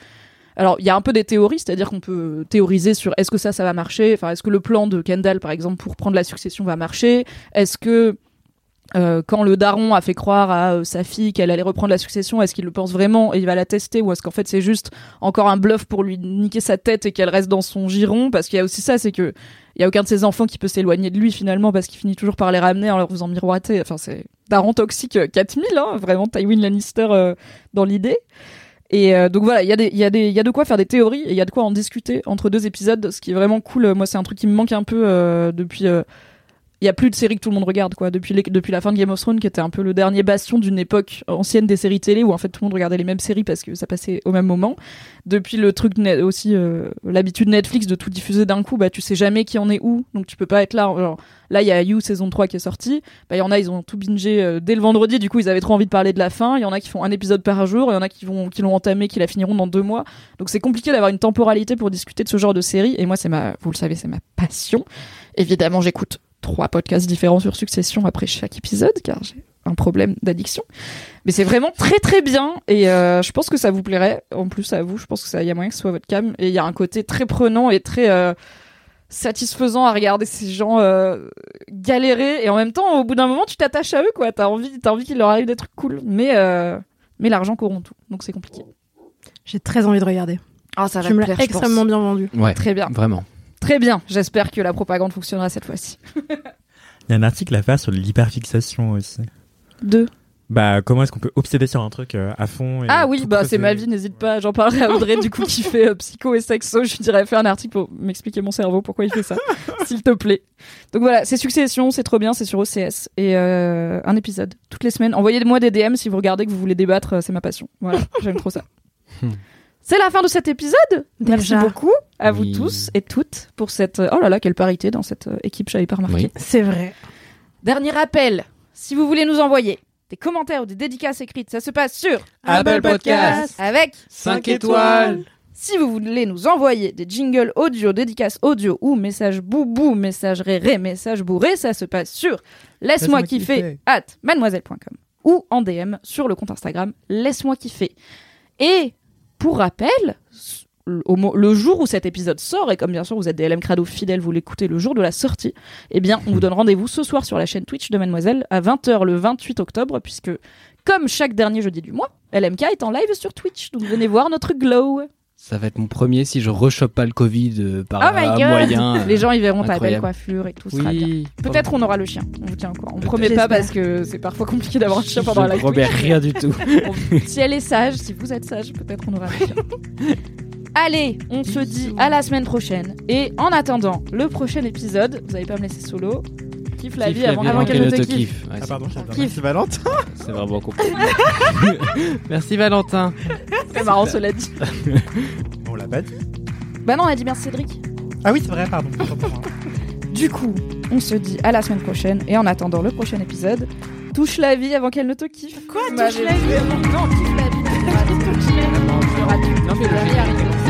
alors, il y a un peu des théories, c'est-à-dire qu'on peut théoriser sur est-ce que ça, ça va marcher? Enfin, est-ce que le plan de Kendall, par exemple, pour prendre la succession va marcher? Est-ce que euh, quand le daron a fait croire à euh, sa fille qu'elle allait reprendre la succession, est-ce qu'il le pense vraiment et il va la tester? Ou est-ce qu'en fait c'est juste encore un bluff pour lui niquer sa tête et qu'elle reste dans son giron? Parce qu'il y a aussi ça, c'est que il y a aucun de ses enfants qui peut s'éloigner de lui finalement parce qu'il finit toujours par les ramener en leur faisant miroiter. Enfin, c'est daron toxique euh, 4000, hein, vraiment Tywin Lannister euh, dans l'idée. Et euh, donc voilà, il y, a des- y, y a de quoi faire des théories et il y a de quoi en discuter entre deux épisodes, ce qui est vraiment cool. Moi, c'est un truc qui me manque un peu euh, depuis. Il y a plus de séries que tout le monde regarde quoi. Depuis depuis la fin de Game of Thrones qui était un peu le dernier bastion d'une époque ancienne des séries télé où en fait tout le monde regardait les mêmes séries parce que ça passait au même moment. Depuis le truc aussi euh, l'habitude Netflix de tout diffuser d'un coup bah tu sais jamais qui en est où. Donc tu peux pas être là Alors, là il y a You saison 3 qui est sortie bah il y en a ils ont tout bingé euh, dès le vendredi. Du coup ils avaient trop envie de parler de la fin. Il y en a qui font un épisode par jour. Il y en a qui vont qui l'ont entamé qui la finiront dans deux mois. Donc c'est compliqué d'avoir une temporalité pour discuter de ce genre de série. Et moi c'est ma vous le savez c'est ma passion. Évidemment j'écoute trois podcasts différents sur Succession après chaque épisode car j'ai un problème d'addiction mais c'est vraiment très très bien et euh, je pense que ça vous plairait en plus à vous je pense que ça y a moyen que ce soit votre cam et il y a un côté très prenant et très euh, satisfaisant à regarder ces gens euh, galérer et en même temps au bout d'un moment tu t'attaches à eux quoi t'as envie t'as envie qu'il leur arrive des trucs cool mais euh, mais l'argent corrompt tout donc c'est compliqué J'ai très envie de regarder. ah ça va tu me l'as extrêmement bien vendu. Ouais. Très bien. Vraiment. Très bien j'espère que la propagande fonctionnera cette fois-ci Il y a un article à faire sur l'hyperfixation aussi. deux Bah, comment est-ce qu'on peut obséder sur un truc euh, à fond et Ah oui, bah c'est ma vie, n'hésite pas. J'en parlerai à Audrey, du coup, qui fait euh, psycho et sexo. Je lui dirais, fais un article pour m'expliquer mon cerveau, pourquoi il fait ça, s'il te plaît. Donc voilà, c'est Succession, c'est trop bien, c'est sur OCS. Et euh, un épisode, toutes les semaines. Envoyez-moi des DM si vous regardez que vous voulez débattre, euh, c'est ma passion. Voilà, j'aime trop ça. C'est la fin de cet épisode. Merci Déjà. beaucoup à vous Oui. tous et toutes pour cette... euh, Oh là là, quelle parité dans cette euh, équipe, j'avais pas remarqué. Oui. C'est vrai. Dernier rappel, si vous voulez nous envoyer des commentaires ou des dédicaces écrites, ça se passe sur Apple Podcast. avec 5 étoiles. Si vous voulez nous envoyer des jingles audio, dédicaces audio ou messages boubou, messages réré, messages bourré, ça se passe sur laisse-moi Laisse-moi kiffer kiffer. at mademoiselle.com ou en DM sur le compte Instagram laisse-moi kiffer. Et Pour rappel, le jour où cet épisode sort, et comme bien sûr vous êtes des LM Crado fidèles, vous l'écoutez le jour de la sortie, eh bien on vous donne rendez-vous ce soir sur la chaîne Twitch de Mademoiselle à 20h le 28 octobre, puisque comme chaque dernier jeudi du mois, LMK est en live sur Twitch, donc venez voir notre glow. Ça va être mon premier si je rechoppe pas le Covid euh, par Oh my god moyen. Les gens ils verront ta belle coiffure et tout sera bien. Peut-être on aura le chien, on vous tient encore. On promet pas parce que c'est parfois compliqué d'avoir un chien pendant Je la Twitch. rien du tout. si elle est sage, si vous êtes sage, peut-être on aura le chien. Allez, on se dit à la semaine prochaine. Et en attendant le prochain épisode, vous allez pas me laisser solo. Kiffe la vie avant, avant qu'elle ne te kiffe. Ah c'est- pardon, Kiffe. Merci Valentin. C'est vraiment compliqué. Merci Valentin. C'est marrant, cela dit. On l'a pas dit. Bah non, on a dit merci Cédric. Ah oui, c'est vrai, pardon. Du coup, on se dit à la semaine prochaine. Et en attendant le prochain épisode, touche la vie avant qu'elle ne te kiffe. Quoi, touche la vie Non, kiffe la vie. Non, mais.